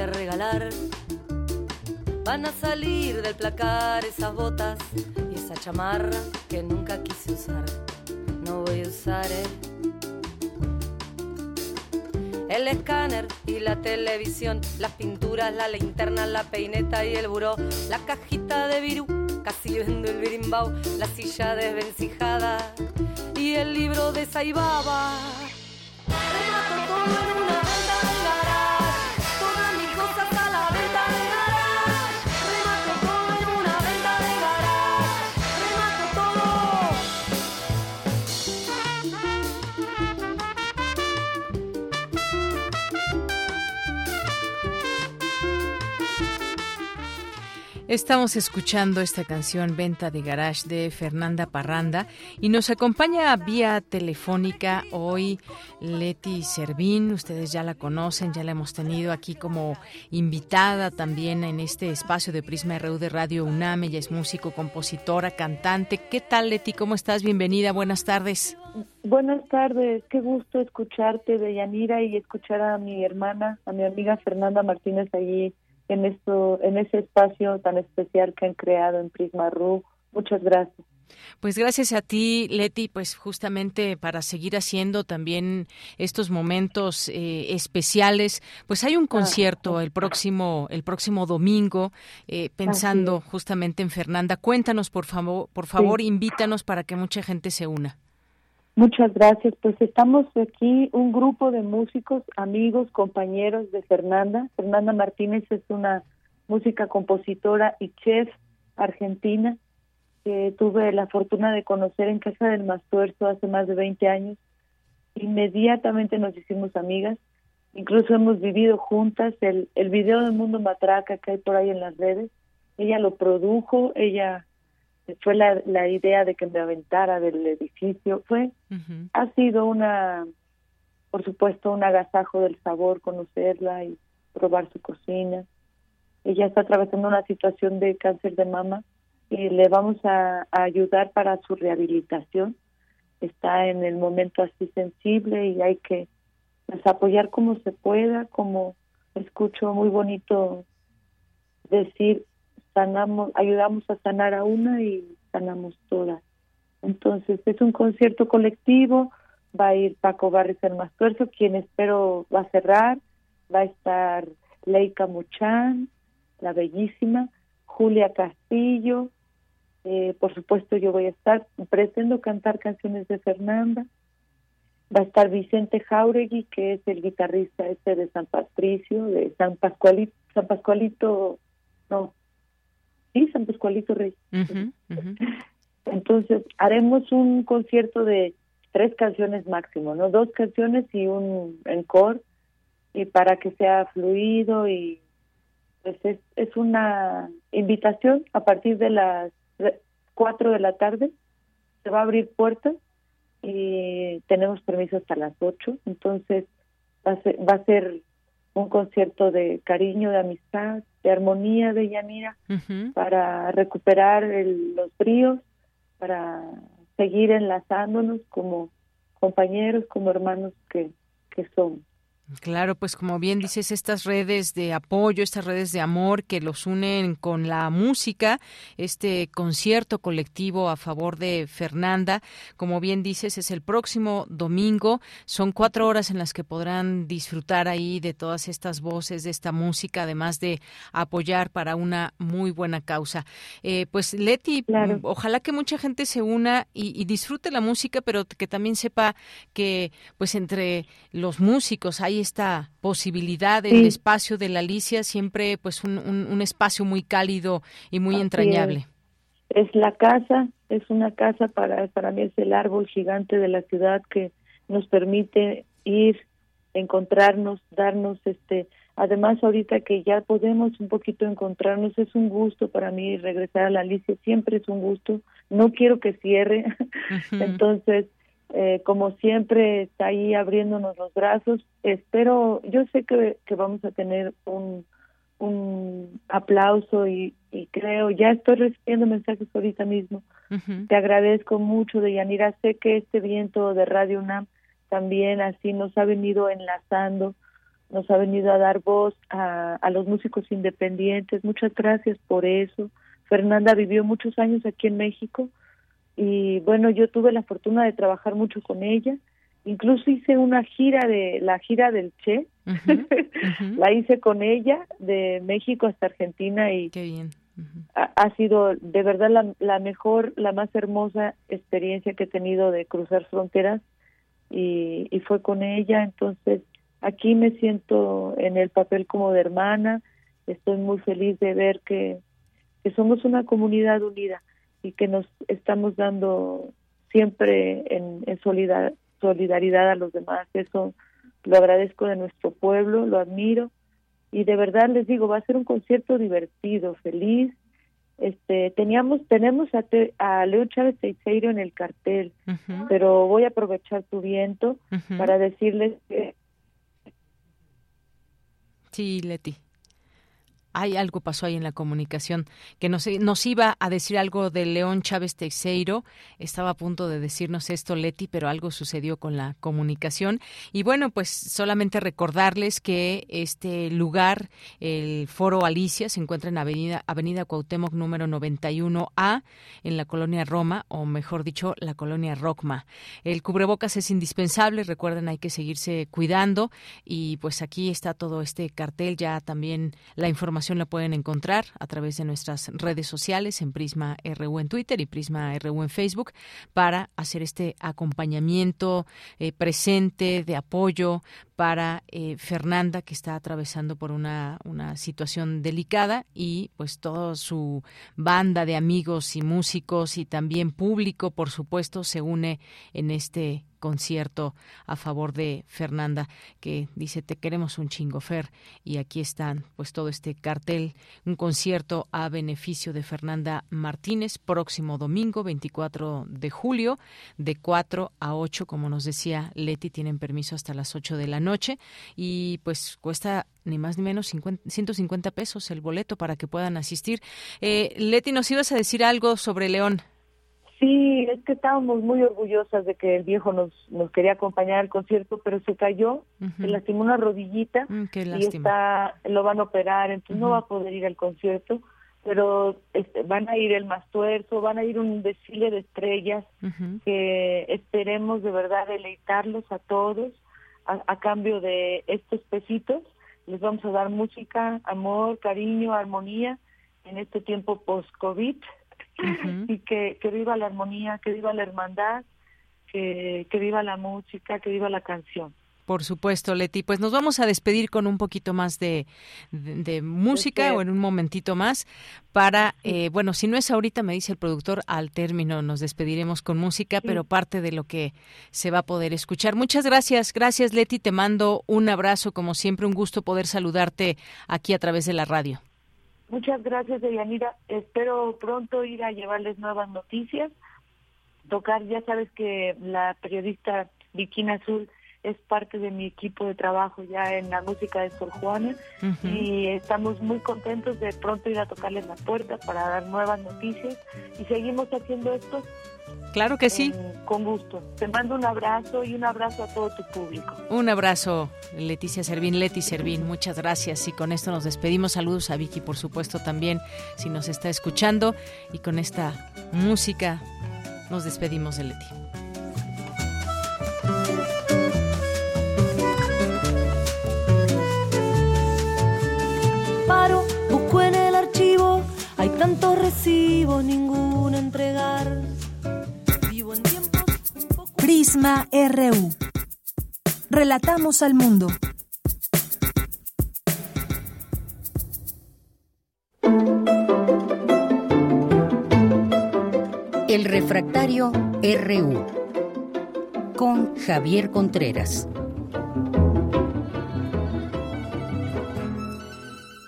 A regalar. Van a salir del placar esas botas chamarra que nunca quise usar. No voy a usar, eh. el escáner y la televisión, las pinturas, la linterna, la peineta y el buró, la cajita de virú, casi viendo el birimbau, la silla desvencijada y el libro de Saibaba. Remato todo en una Estamos escuchando esta canción Venta de Garage de Fernanda Parranda y nos acompaña vía telefónica hoy Leti Servín. Ustedes ya la conocen, ya la hemos tenido aquí como invitada también en este espacio de Prisma RU de Radio UNAM. Ella es músico, compositora, cantante. ¿Qué tal, Leti? ¿Cómo estás? Bienvenida. Buenas tardes. Buenas tardes. Qué gusto escucharte, de Yanira, y escuchar a mi hermana, a mi amiga Fernanda Martínez allí en esto, en ese espacio tan especial que han creado en Prisma RU. Muchas gracias. Pues gracias a ti, Leti, pues justamente para seguir haciendo también estos momentos eh, especiales, pues hay un ah, concierto el próximo el próximo domingo, eh, pensando justamente en Fernanda. Cuéntanos, por favor, por favor, invítanos para que mucha gente se una. Muchas gracias. Pues estamos aquí un grupo de músicos, amigos, compañeros de Fernanda. Fernanda Martínez es una música compositora y chef argentina que tuve la fortuna de conocer en Casa del Mastuerzo hace más de 20 años. Inmediatamente nos hicimos amigas, incluso hemos vivido juntas el, el video del mundo matraca que hay por ahí en las redes. Ella lo produjo, ella fue la, la idea de que me aventara del edificio, fue, ha sido una, por supuesto, un agasajo del sabor conocerla y probar su cocina. Ella está atravesando una situación de cáncer de mama y le vamos a, ayudar para su rehabilitación. Está en el momento así sensible y hay que pues, apoyar como se pueda, como escucho muy bonito decir sanamos, ayudamos a sanar a una y sanamos todas. Entonces es un concierto colectivo, va a ir Paco Barris el más quien espero va a cerrar, va a estar Leica Muchán, la bellísima, Julia Castillo, eh, por supuesto yo voy a estar, pretendo cantar canciones de Fernanda, va a estar Vicente Jauregui, que es el guitarrista este de San Patricio, de San Pascualito, San Pascualito, no, sí, San Pascualito Rey. Entonces, haremos un concierto de tres canciones máximo, ¿no? Dos canciones y un encore, y para que sea fluido y pues es, es una invitación a partir de las cuatro de la tarde, se va a abrir puertas y tenemos permiso hasta las ocho, entonces va a ser, va a ser un concierto de cariño, de amistad, de armonía de Yanira, para recuperar los bríos, para seguir enlazándonos como compañeros, como hermanos que, que somos. Claro, pues como bien dices, estas redes de apoyo, estas redes de amor que los unen con la música, este concierto colectivo a favor de Fernanda, como bien dices, es el próximo domingo. Son cuatro horas en las que podrán disfrutar ahí de todas estas voces, de esta música, además de apoyar para una muy buena causa. Eh, pues Leti, ojalá que mucha gente se una y, y disfrute la música, pero que también sepa que pues entre los músicos hay esta posibilidad del espacio de la Alicia, siempre pues un, un, espacio muy cálido y muy entrañable. Es. la casa, es una casa para, para mí es el árbol gigante de la ciudad que nos permite ir, encontrarnos, darnos este, además ahorita que ya podemos un poquito encontrarnos, es un gusto para mí regresar a la Alicia, siempre es un gusto, no quiero que cierre, entonces eh, como siempre está ahí abriéndonos los brazos. Espero, yo sé que, que vamos a tener un, un aplauso y, y creo, ya estoy recibiendo mensajes ahorita mismo. Te agradezco mucho, Deyanira. Sé que este viento de Radio UNAM también así nos ha venido enlazando, nos ha venido a dar voz a, a los músicos independientes. Muchas gracias por eso. Fernanda vivió muchos años aquí en México y bueno, yo tuve la fortuna de trabajar mucho con ella. Incluso hice una gira de la gira del Che, la hice con ella de México hasta Argentina y Qué bien. ha, sido de verdad la, la mejor, la más hermosa experiencia que he tenido de cruzar fronteras y, y fue con ella, entonces aquí me siento en el papel como de hermana, estoy muy feliz de ver que, que somos una comunidad unida y que nos estamos dando siempre en, en solidaridad a los demás. Eso lo agradezco de nuestro pueblo, lo admiro y de verdad les digo, va a ser un concierto divertido, feliz. Este, teníamos, tenemos a, a Leo Chávez Teixeiro en el cartel, pero voy a aprovechar tu viento para decirles que... Sí, Leti. Hay algo pasó ahí en la comunicación que nos, iba a decir algo de León Chávez Teixeiro. Estaba a punto de decirnos esto, Leti, pero algo sucedió con la comunicación. Y bueno, pues solamente recordarles que este lugar, el Foro Alicia, se encuentra en Avenida, Avenida Cuauhtémoc número 91A, en la colonia Roma, o mejor dicho, la colonia Rocma. El cubrebocas es indispensable, recuerden, hay que seguirse cuidando. Y pues aquí está todo este cartel, ya también la información la pueden encontrar a través de nuestras redes sociales en Prisma RU en Twitter y Prisma RU en Facebook para hacer este acompañamiento eh, presente de apoyo para eh, Fernanda que está atravesando por una, una situación delicada y pues toda su banda de amigos y músicos y también público por supuesto se une en este concierto a favor de Fernanda, que dice te queremos un chingo, Fer, y aquí están pues todo este cartel, un concierto a beneficio de Fernanda Martínez, próximo domingo 24 de julio, de 4 a 8, como nos decía Leti, tienen permiso hasta las 8 de la noche, y pues cuesta ni más ni menos 150 pesos el boleto para que puedan asistir. Eh, Leti, nos ibas a decir algo sobre León. Sí, es que estábamos muy orgullosas de que el viejo nos, nos quería acompañar al concierto, pero se cayó, se lastimó una rodillita mm, y está, lo van a operar, entonces no va a poder ir al concierto, pero este, van a ir el Mastuerzo, van a ir un desfile de estrellas que esperemos de verdad deleitarlos a todos a, a cambio de estos pesitos. Les vamos a dar música, amor, cariño, armonía en este tiempo post-COVID y que, que viva la armonía, que viva la hermandad, que, que viva la música, que viva la canción. Por supuesto, Leti. Pues nos vamos a despedir con un poquito más de, de, música o en un momentito más para, eh, bueno, si no es ahorita, me dice el productor, al término nos despediremos con música, pero parte de lo que se va a poder escuchar. Muchas gracias, gracias Leti, te mando un abrazo, como siempre, un gusto poder saludarte aquí a través de la radio. Muchas gracias, Deyanira. Espero pronto ir a llevarles nuevas noticias. Tocar, ya sabes que la periodista Viquina Azul es parte de mi equipo de trabajo ya en la música de Sor Juana y estamos muy contentos de pronto ir a tocarles la puerta para dar nuevas noticias y seguimos haciendo esto Claro que sí. con gusto. Te mando un abrazo y un abrazo a todo tu público. Un abrazo, Leticia Servín, Leti Servín, muchas gracias. Y con esto nos despedimos. Saludos a Vicky, por supuesto, también, si nos está escuchando. Y con esta música nos despedimos de Leti. Hay tantos recibos, ninguno entregar Prisma RU. Relatamos al mundo. El refractario RU con Javier Contreras.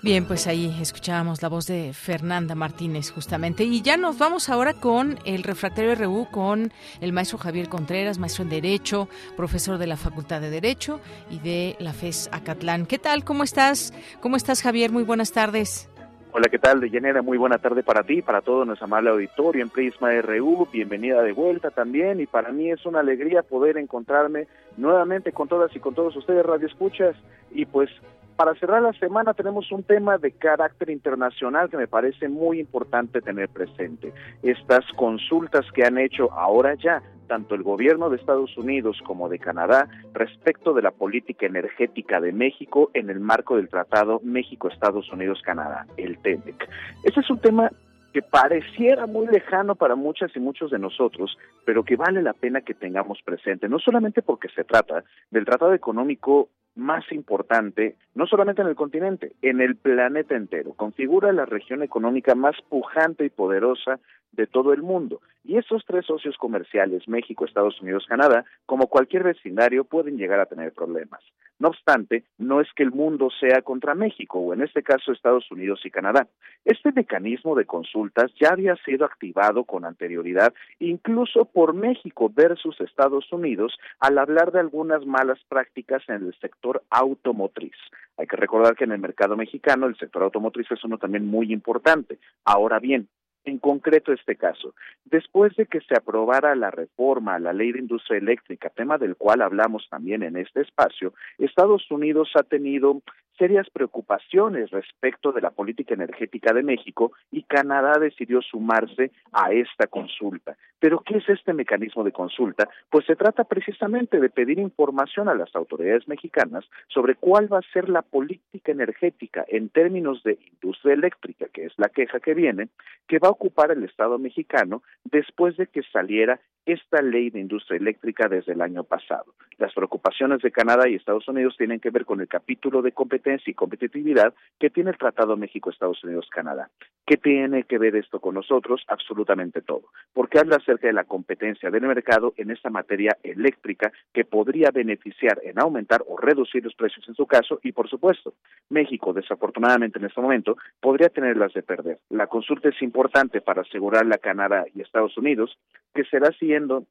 Bien, pues ahí escuchábamos la voz de Fernanda Martínez justamente. Y ya nos vamos ahora con el refractario RU, con el maestro Javier Contreras, maestro en Derecho, profesor de la Facultad de Derecho y de la FES Acatlán. ¿Qué tal? ¿Cómo estás? ¿Cómo estás, Javier? Muy buenas tardes. Hola, ¿qué tal, Deyanira? Muy buena tarde para ti, para todo nuestro amable auditorio en Prisma RU. Bienvenida de vuelta también. Y para mí es una alegría poder encontrarme nuevamente con todas y con todos ustedes, Radio Escuchas. Y pues para cerrar la semana tenemos un tema de carácter internacional que me parece muy importante tener presente. Estas consultas que han hecho ahora ya tanto el gobierno de Estados Unidos como de Canadá respecto de la política energética de México en el marco del Tratado México-Estados Unidos-Canadá, el TEMEC. Este es un tema que pareciera muy lejano para muchas y muchos de nosotros, pero que vale la pena que tengamos presente, no solamente porque se trata del tratado económico más importante, no solamente en el continente, en el planeta entero. Configura la región económica más pujante y poderosa de todo el mundo. Y esos tres socios comerciales, México, Estados Unidos, Canadá, como cualquier vecindario, pueden llegar a tener problemas. No obstante, no es que el mundo sea contra México, o en este caso Estados Unidos y Canadá. Este mecanismo de consultas ya había sido activado con anterioridad, incluso por México versus Estados Unidos, al hablar de algunas malas prácticas en el sector automotriz. Hay que recordar que en el mercado mexicano el sector automotriz es uno también muy importante. Ahora bien, en concreto este caso. Después de que se aprobara la reforma a la ley de industria eléctrica, tema del cual hablamos también en este espacio, Estados Unidos ha tenido serias preocupaciones respecto de la política energética de México y Canadá decidió sumarse a esta consulta. Pero ¿qué es este mecanismo de consulta? Pues se trata precisamente de pedir información a las autoridades mexicanas sobre cuál va a ser la política energética en términos de industria eléctrica, que es la queja que viene, que va a ocupar el Estado mexicano después de que saliera esta ley de industria eléctrica desde el año pasado. Las preocupaciones de Canadá y Estados Unidos tienen que ver con el capítulo de competencia y competitividad que tiene el Tratado México-Estados Unidos-Canadá. ¿Qué tiene que ver esto con nosotros? Absolutamente todo, porque habla acerca de la competencia del mercado en esta materia eléctrica que podría beneficiar en aumentar o reducir los precios en su caso y, por supuesto, México, desafortunadamente en este momento, podría tenerlas de perder. La consulta es importante para asegurarle a Canadá y Estados Unidos que será siendo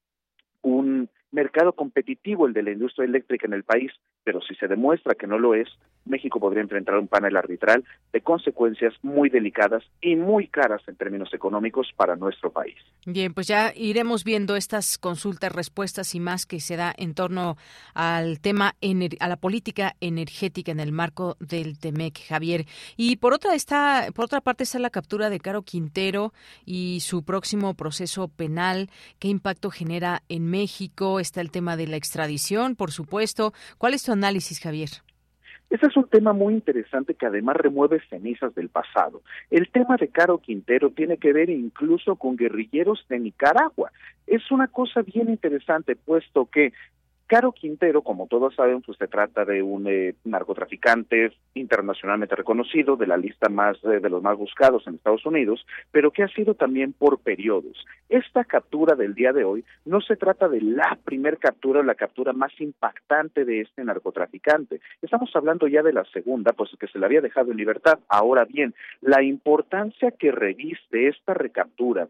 un mercado competitivo el de la industria eléctrica en el país, pero si se demuestra que no lo es, México podría enfrentar un panel arbitral de consecuencias muy delicadas y muy caras en términos económicos para nuestro país. Bien, pues ya iremos viendo estas consultas, respuestas y más que se da en torno al tema, a la política energética en el marco del TEMEC, Javier. Y por otra, está, por otra parte está la captura de Caro Quintero y su próximo proceso penal. ¿Qué impacto genera en México? Está el tema de la extradición, por supuesto. ¿Cuál es tu análisis, Javier? Ese es un tema muy interesante que además remueve cenizas del pasado. El tema de Caro Quintero tiene que ver incluso con guerrilleros de Nicaragua. Es una cosa bien interesante, puesto que Caro Quintero, como todos saben, pues se trata de un eh, narcotraficante internacionalmente reconocido, de la lista más eh, de los más buscados en Estados Unidos, pero que ha sido también por periodos. Esta captura del día de hoy no se trata de la primer captura la captura más impactante de este narcotraficante. Estamos hablando ya de la segunda, pues que se le había dejado en libertad. Ahora bien, la importancia que reviste esta recaptura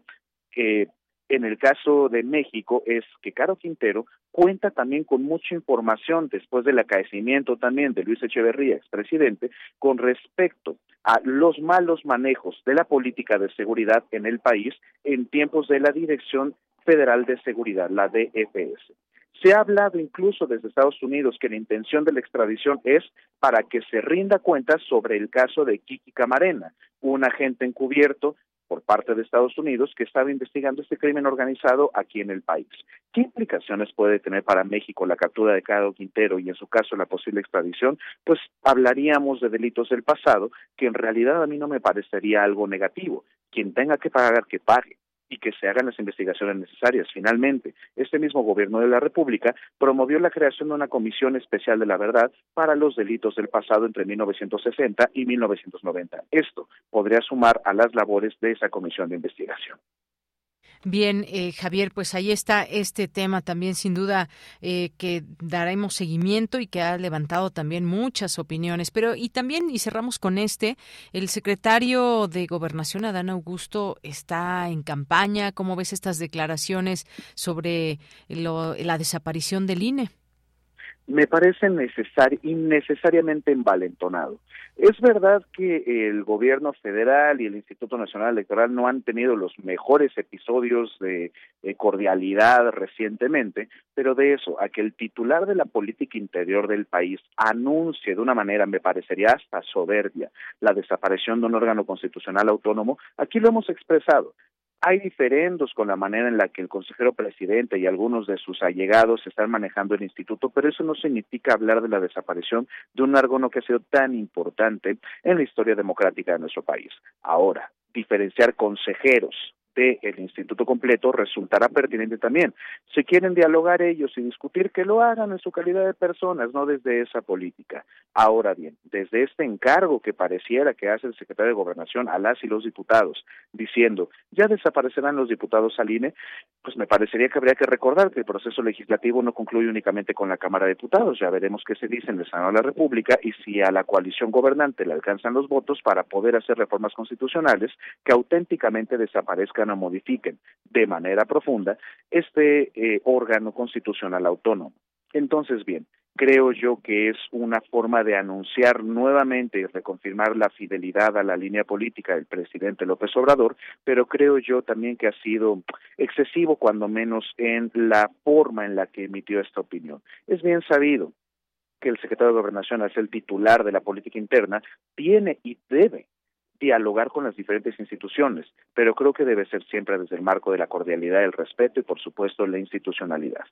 que en el caso de México es que Caro Quintero cuenta también con mucha información después del acaecimiento también de Luis Echeverría, expresidente, con respecto a los malos manejos de la política de seguridad en el país en tiempos de la Dirección Federal de Seguridad, la DFS. Se ha hablado incluso desde Estados Unidos que la intención de la extradición es para que se rinda cuenta sobre el caso de Kiki Camarena, un agente encubierto por parte de Estados Unidos que estaba investigando este crimen organizado aquí en el país. ¿Qué implicaciones puede tener para México la captura de Caro Quintero y en su caso la posible extradición? Pues hablaríamos de delitos del pasado que en realidad a mí no me parecería algo negativo. Quien tenga que pagar, que pague y que se hagan las investigaciones necesarias. Finalmente, este mismo gobierno de la República promovió la creación de una comisión especial de la verdad para los delitos del pasado entre 1960 y 1990. Esto podría sumar a las labores de esa comisión de investigación. Bien, eh, Javier, pues ahí está este tema también sin duda eh, que daremos seguimiento y que ha levantado también muchas opiniones. Pero y también, y cerramos con este, el secretario de Gobernación, Adán Augusto, está en campaña. ¿Cómo ves estas declaraciones sobre la desaparición del INE? me parece necesario, innecesariamente envalentonado. Es verdad que el gobierno federal y el Instituto Nacional Electoral no han tenido los mejores episodios de, cordialidad recientemente, pero de eso, a que el titular de la política interior del país anuncie de una manera, me parecería hasta soberbia, la desaparición de un órgano constitucional autónomo, aquí lo hemos expresado hay diferendos con la manera en la que el consejero presidente y algunos de sus allegados están manejando el instituto, pero eso no significa hablar de la desaparición de un órgano que ha sido tan importante en la historia democrática de nuestro país. Ahora, diferenciar consejeros del instituto completo resultará pertinente también. Si quieren dialogar ellos y discutir, que lo hagan en su calidad de personas, no desde esa política. Ahora bien, desde este encargo que pareciera que hace el secretario de Gobernación a las y los diputados, diciendo, ya desaparecerán los diputados al INE, pues me parecería que habría que recordar que el proceso legislativo no concluye únicamente con la Cámara de Diputados, ya veremos qué se dice en el Senado de la República y si a la coalición gobernante le alcanzan los votos para poder hacer reformas constitucionales que auténticamente desaparezcan o modifiquen de manera profunda este eh, órgano constitucional autónomo. Entonces, bien, creo yo que es una forma de anunciar nuevamente y reconfirmar la fidelidad a la línea política del presidente López Obrador, pero creo yo también que ha sido excesivo, cuando menos, en la forma en la que emitió esta opinión. Es bien sabido que el secretario de Gobernación, es el titular de la política interna, tiene y debe dialogar con las diferentes instituciones, pero creo que debe ser siempre desde el marco de la cordialidad, el respeto y, por supuesto, la institucionalidad.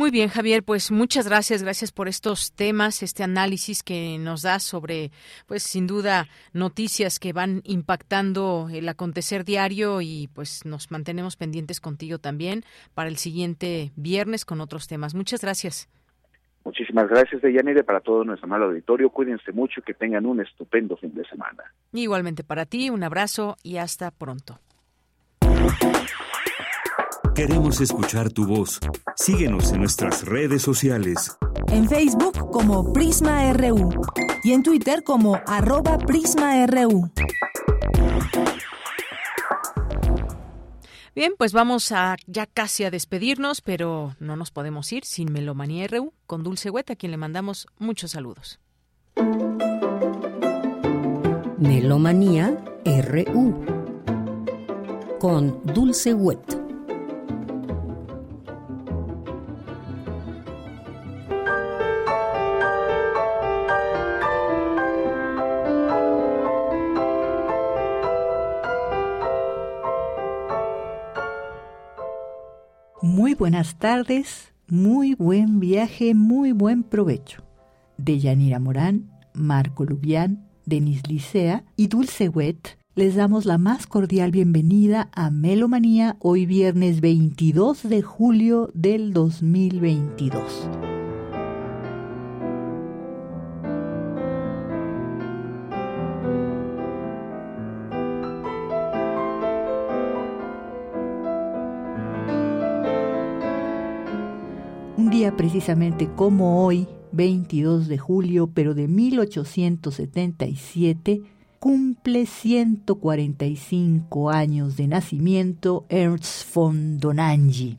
Muy bien, Javier, pues muchas gracias, gracias por estos temas, este análisis que nos da sobre, pues sin duda, noticias que van impactando el acontecer diario y pues nos mantenemos pendientes contigo también para el siguiente viernes con otros temas. Muchas gracias. Muchísimas gracias, Deyanire, para todo nuestro mal auditorio. Cuídense mucho y que tengan un estupendo fin de semana. Igualmente para ti, un abrazo y hasta pronto. Queremos escuchar tu voz. Síguenos en nuestras redes sociales. En Facebook como Prisma RU y en Twitter como arroba PrismaRU. Bien, pues vamos a ya casi a despedirnos, pero no nos podemos ir sin Melomanía RU con Dulce Hueta, a quien le mandamos muchos saludos. Melomanía RU con Dulce Hueta. Buenas tardes, muy buen viaje, muy buen provecho. De Yanira Morán, Marco Lubián, Denis Licea y Dulce Wet les damos la más cordial bienvenida a Melomanía hoy viernes 22 de julio del 2022. Precisamente como hoy, 22 de julio, pero de 1877, cumple 145 años de nacimiento Ernst von Donangy,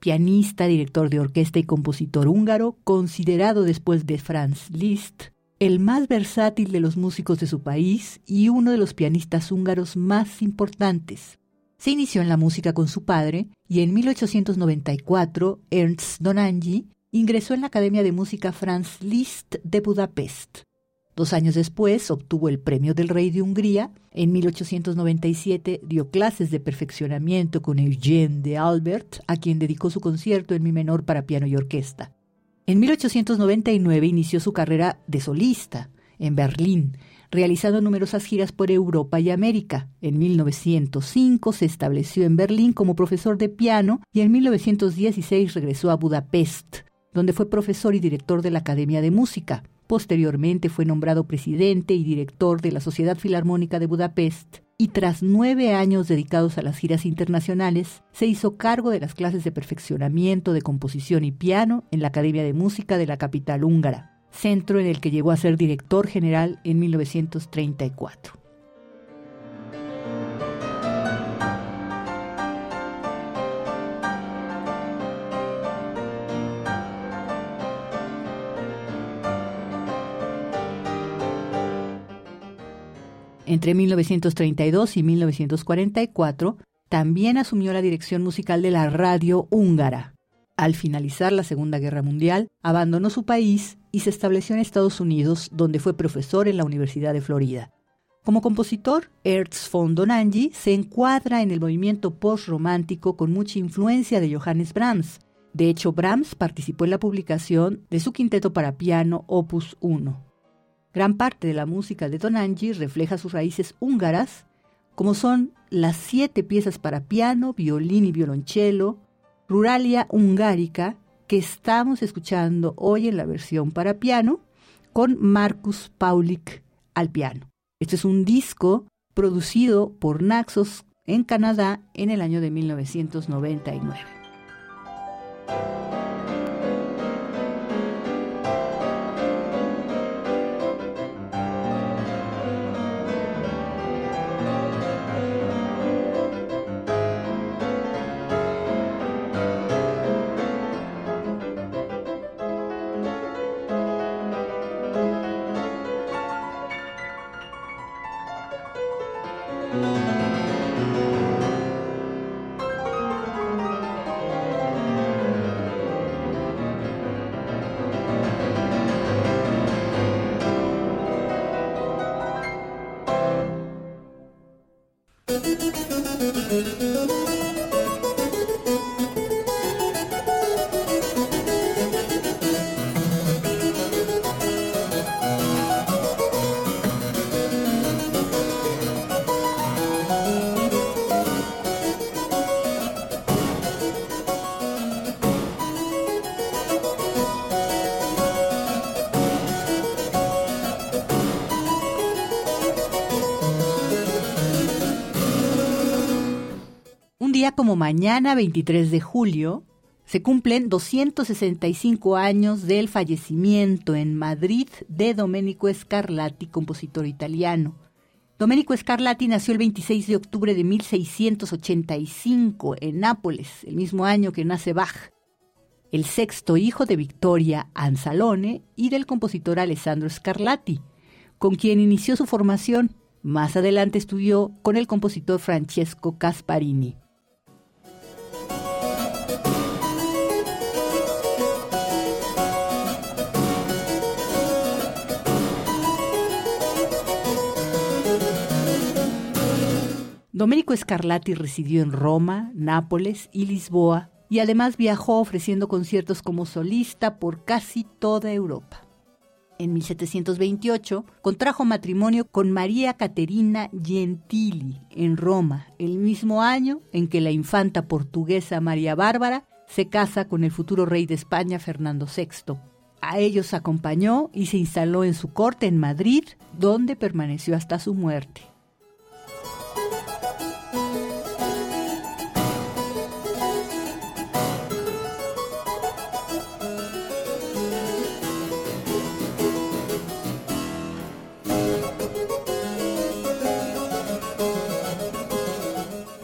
pianista, director de orquesta y compositor húngaro, considerado después de Franz Liszt el más versátil de los músicos de su país y uno de los pianistas húngaros más importantes. Se inició en la música con su padre y en 1894 Ernst Donangy ingresó en la Academia de Música Franz Liszt de Budapest. Dos años después obtuvo el Premio del Rey de Hungría. En 1897 dio clases de perfeccionamiento con Eugène de Albert, a quien dedicó su concierto en mi menor para piano y orquesta. En 1899 inició su carrera de solista en Berlín, realizando numerosas giras por Europa y América. En 1905 se estableció en Berlín como profesor de piano y en 1916 regresó a Budapest, donde fue profesor y director de la Academia de Música. Posteriormente fue nombrado presidente y director de la Sociedad Filarmónica de Budapest y tras nueve años dedicados a las giras internacionales, se hizo cargo de las clases de perfeccionamiento de composición y piano en la Academia de Música de la capital húngara centro en el que llegó a ser director general en 1934. Entre 1932 y 1944 también asumió la dirección musical de la radio húngara, al finalizar la Segunda Guerra Mundial, abandonó su país y se estableció en Estados Unidos, donde fue profesor en la Universidad de Florida. Como compositor, Ernst von Donangy se encuadra en el movimiento post-romántico con mucha influencia de Johannes Brahms. De hecho, Brahms participó en la publicación de su quinteto para piano Opus 1. Gran parte de la música de Donangy refleja sus raíces húngaras, como son las siete piezas para piano, violín y violonchelo, Ruralia Hungárica, que estamos escuchando hoy en la versión para piano, con Marcus Paulik al piano. Este es un disco producido por Naxos en Canadá en el año de 1999. Mañana 23 de julio se cumplen 265 años del fallecimiento en Madrid de Domenico Scarlatti, compositor italiano. Domenico Scarlatti nació el 26 de octubre de 1685 en Nápoles, el mismo año que nace Bach, el sexto hijo de Victoria Anzalone y del compositor Alessandro Scarlatti, con quien inició su formación. Más adelante estudió con el compositor Francesco Casparini. Domenico Scarlatti residió en Roma, Nápoles y Lisboa y además viajó ofreciendo conciertos como solista por casi toda Europa. En 1728 contrajo matrimonio con María Caterina Gentili en Roma, el mismo año en que la infanta portuguesa María Bárbara se casa con el futuro rey de España Fernando VI. A ellos acompañó y se instaló en su corte en Madrid, donde permaneció hasta su muerte.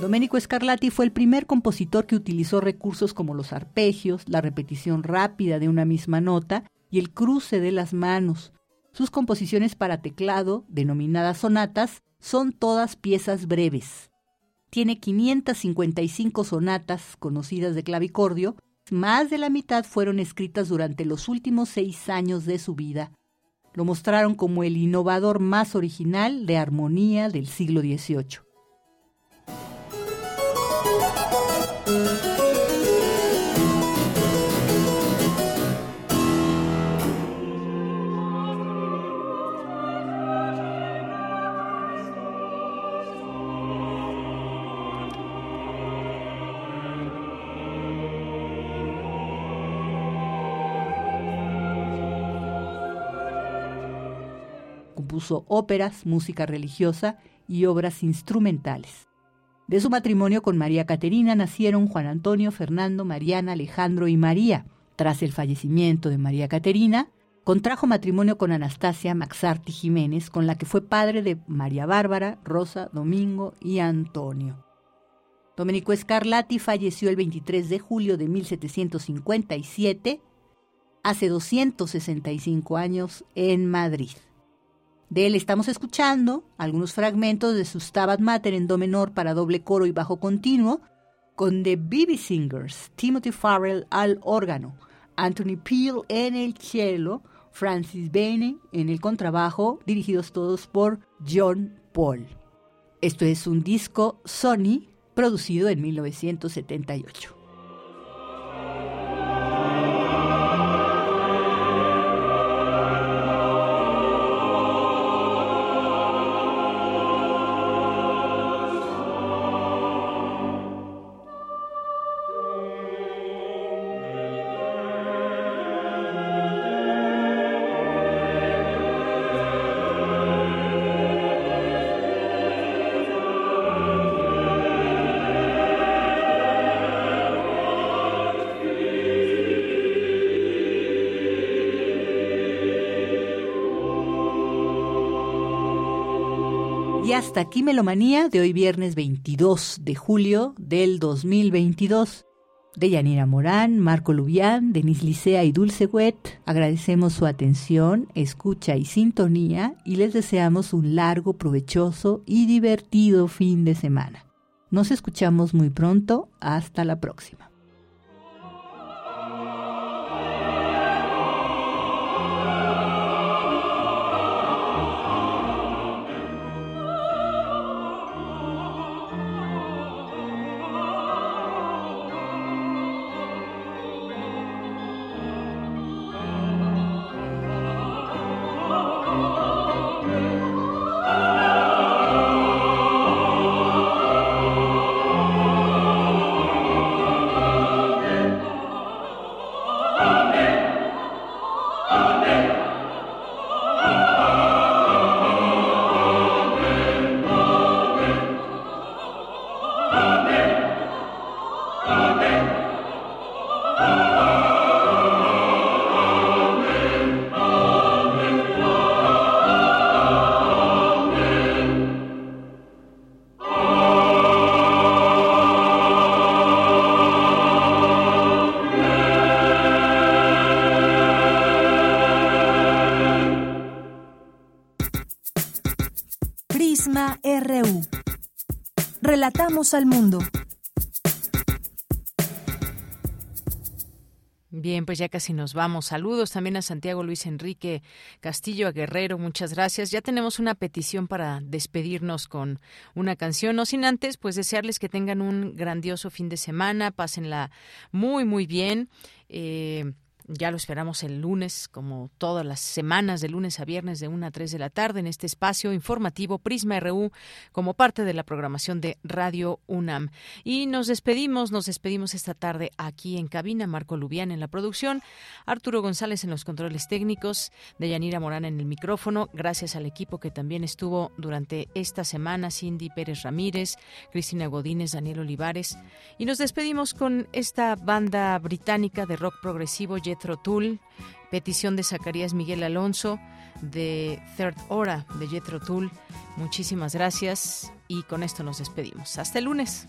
Domenico Scarlatti fue el primer compositor que utilizó recursos como los arpegios, la repetición rápida de una misma nota y el cruce de las manos. Sus composiciones para teclado, denominadas sonatas, son todas piezas breves. Tiene 555 sonatas conocidas de clavicordio, más de la mitad fueron escritas durante los últimos seis años de su vida. Lo mostraron como el innovador más original de armonía del siglo XVIII. Compuso óperas, música religiosa y obras instrumentales. De su matrimonio con María Caterina nacieron Juan Antonio, Fernando, Mariana, Alejandro y María. Tras el fallecimiento de María Caterina, contrajo matrimonio con Anastasia Maxarti Jiménez, con la que fue padre de María Bárbara, Rosa, Domingo y Antonio. Domenico Scarlatti falleció el 23 de julio de 1757, hace 265 años, en Madrid. De él estamos escuchando algunos fragmentos de su Stabat Mater en do menor para doble coro y bajo continuo, con The BB Singers, Timothy Farrell al órgano, Anthony Peel en el cello, Francis Bene en el contrabajo, dirigidos todos por John Paul. Esto es un disco Sony producido en 1978. Hasta aquí Melomanía de hoy viernes 22 de julio del 2022. De Yanira Morán, Marco Lubián, Denis Licea y Dulce Wet, agradecemos su atención, escucha y sintonía y les deseamos un largo, provechoso y divertido fin de semana. Nos escuchamos muy pronto, hasta la próxima. Al mundo. Bien, pues ya casi nos vamos. Saludos también a Santiago Luis Enrique Castillo, a Guerrero, muchas gracias. Ya tenemos una petición para despedirnos con una canción, no sin antes, pues desearles que tengan un grandioso fin de semana, pásenla muy, muy bien. Eh, ya lo esperamos el lunes, como todas las semanas, de lunes a viernes, de 1 a 3 de la tarde, en este espacio informativo Prisma RU, como parte de la programación de Radio UNAM. Y nos despedimos, nos despedimos esta tarde aquí en cabina, Marco Lubián en la producción, Arturo González en los controles técnicos, Deyanira Morán en el micrófono, gracias al equipo que también estuvo durante esta semana, Cindy Pérez Ramírez, Cristina Godínez, Daniel Olivares. Y nos despedimos con esta banda británica de rock progresivo, Jet Petición de Zacarías Miguel Alonso de Third Hora de Jethro Tull. Muchísimas gracias y con esto nos despedimos. Hasta el lunes.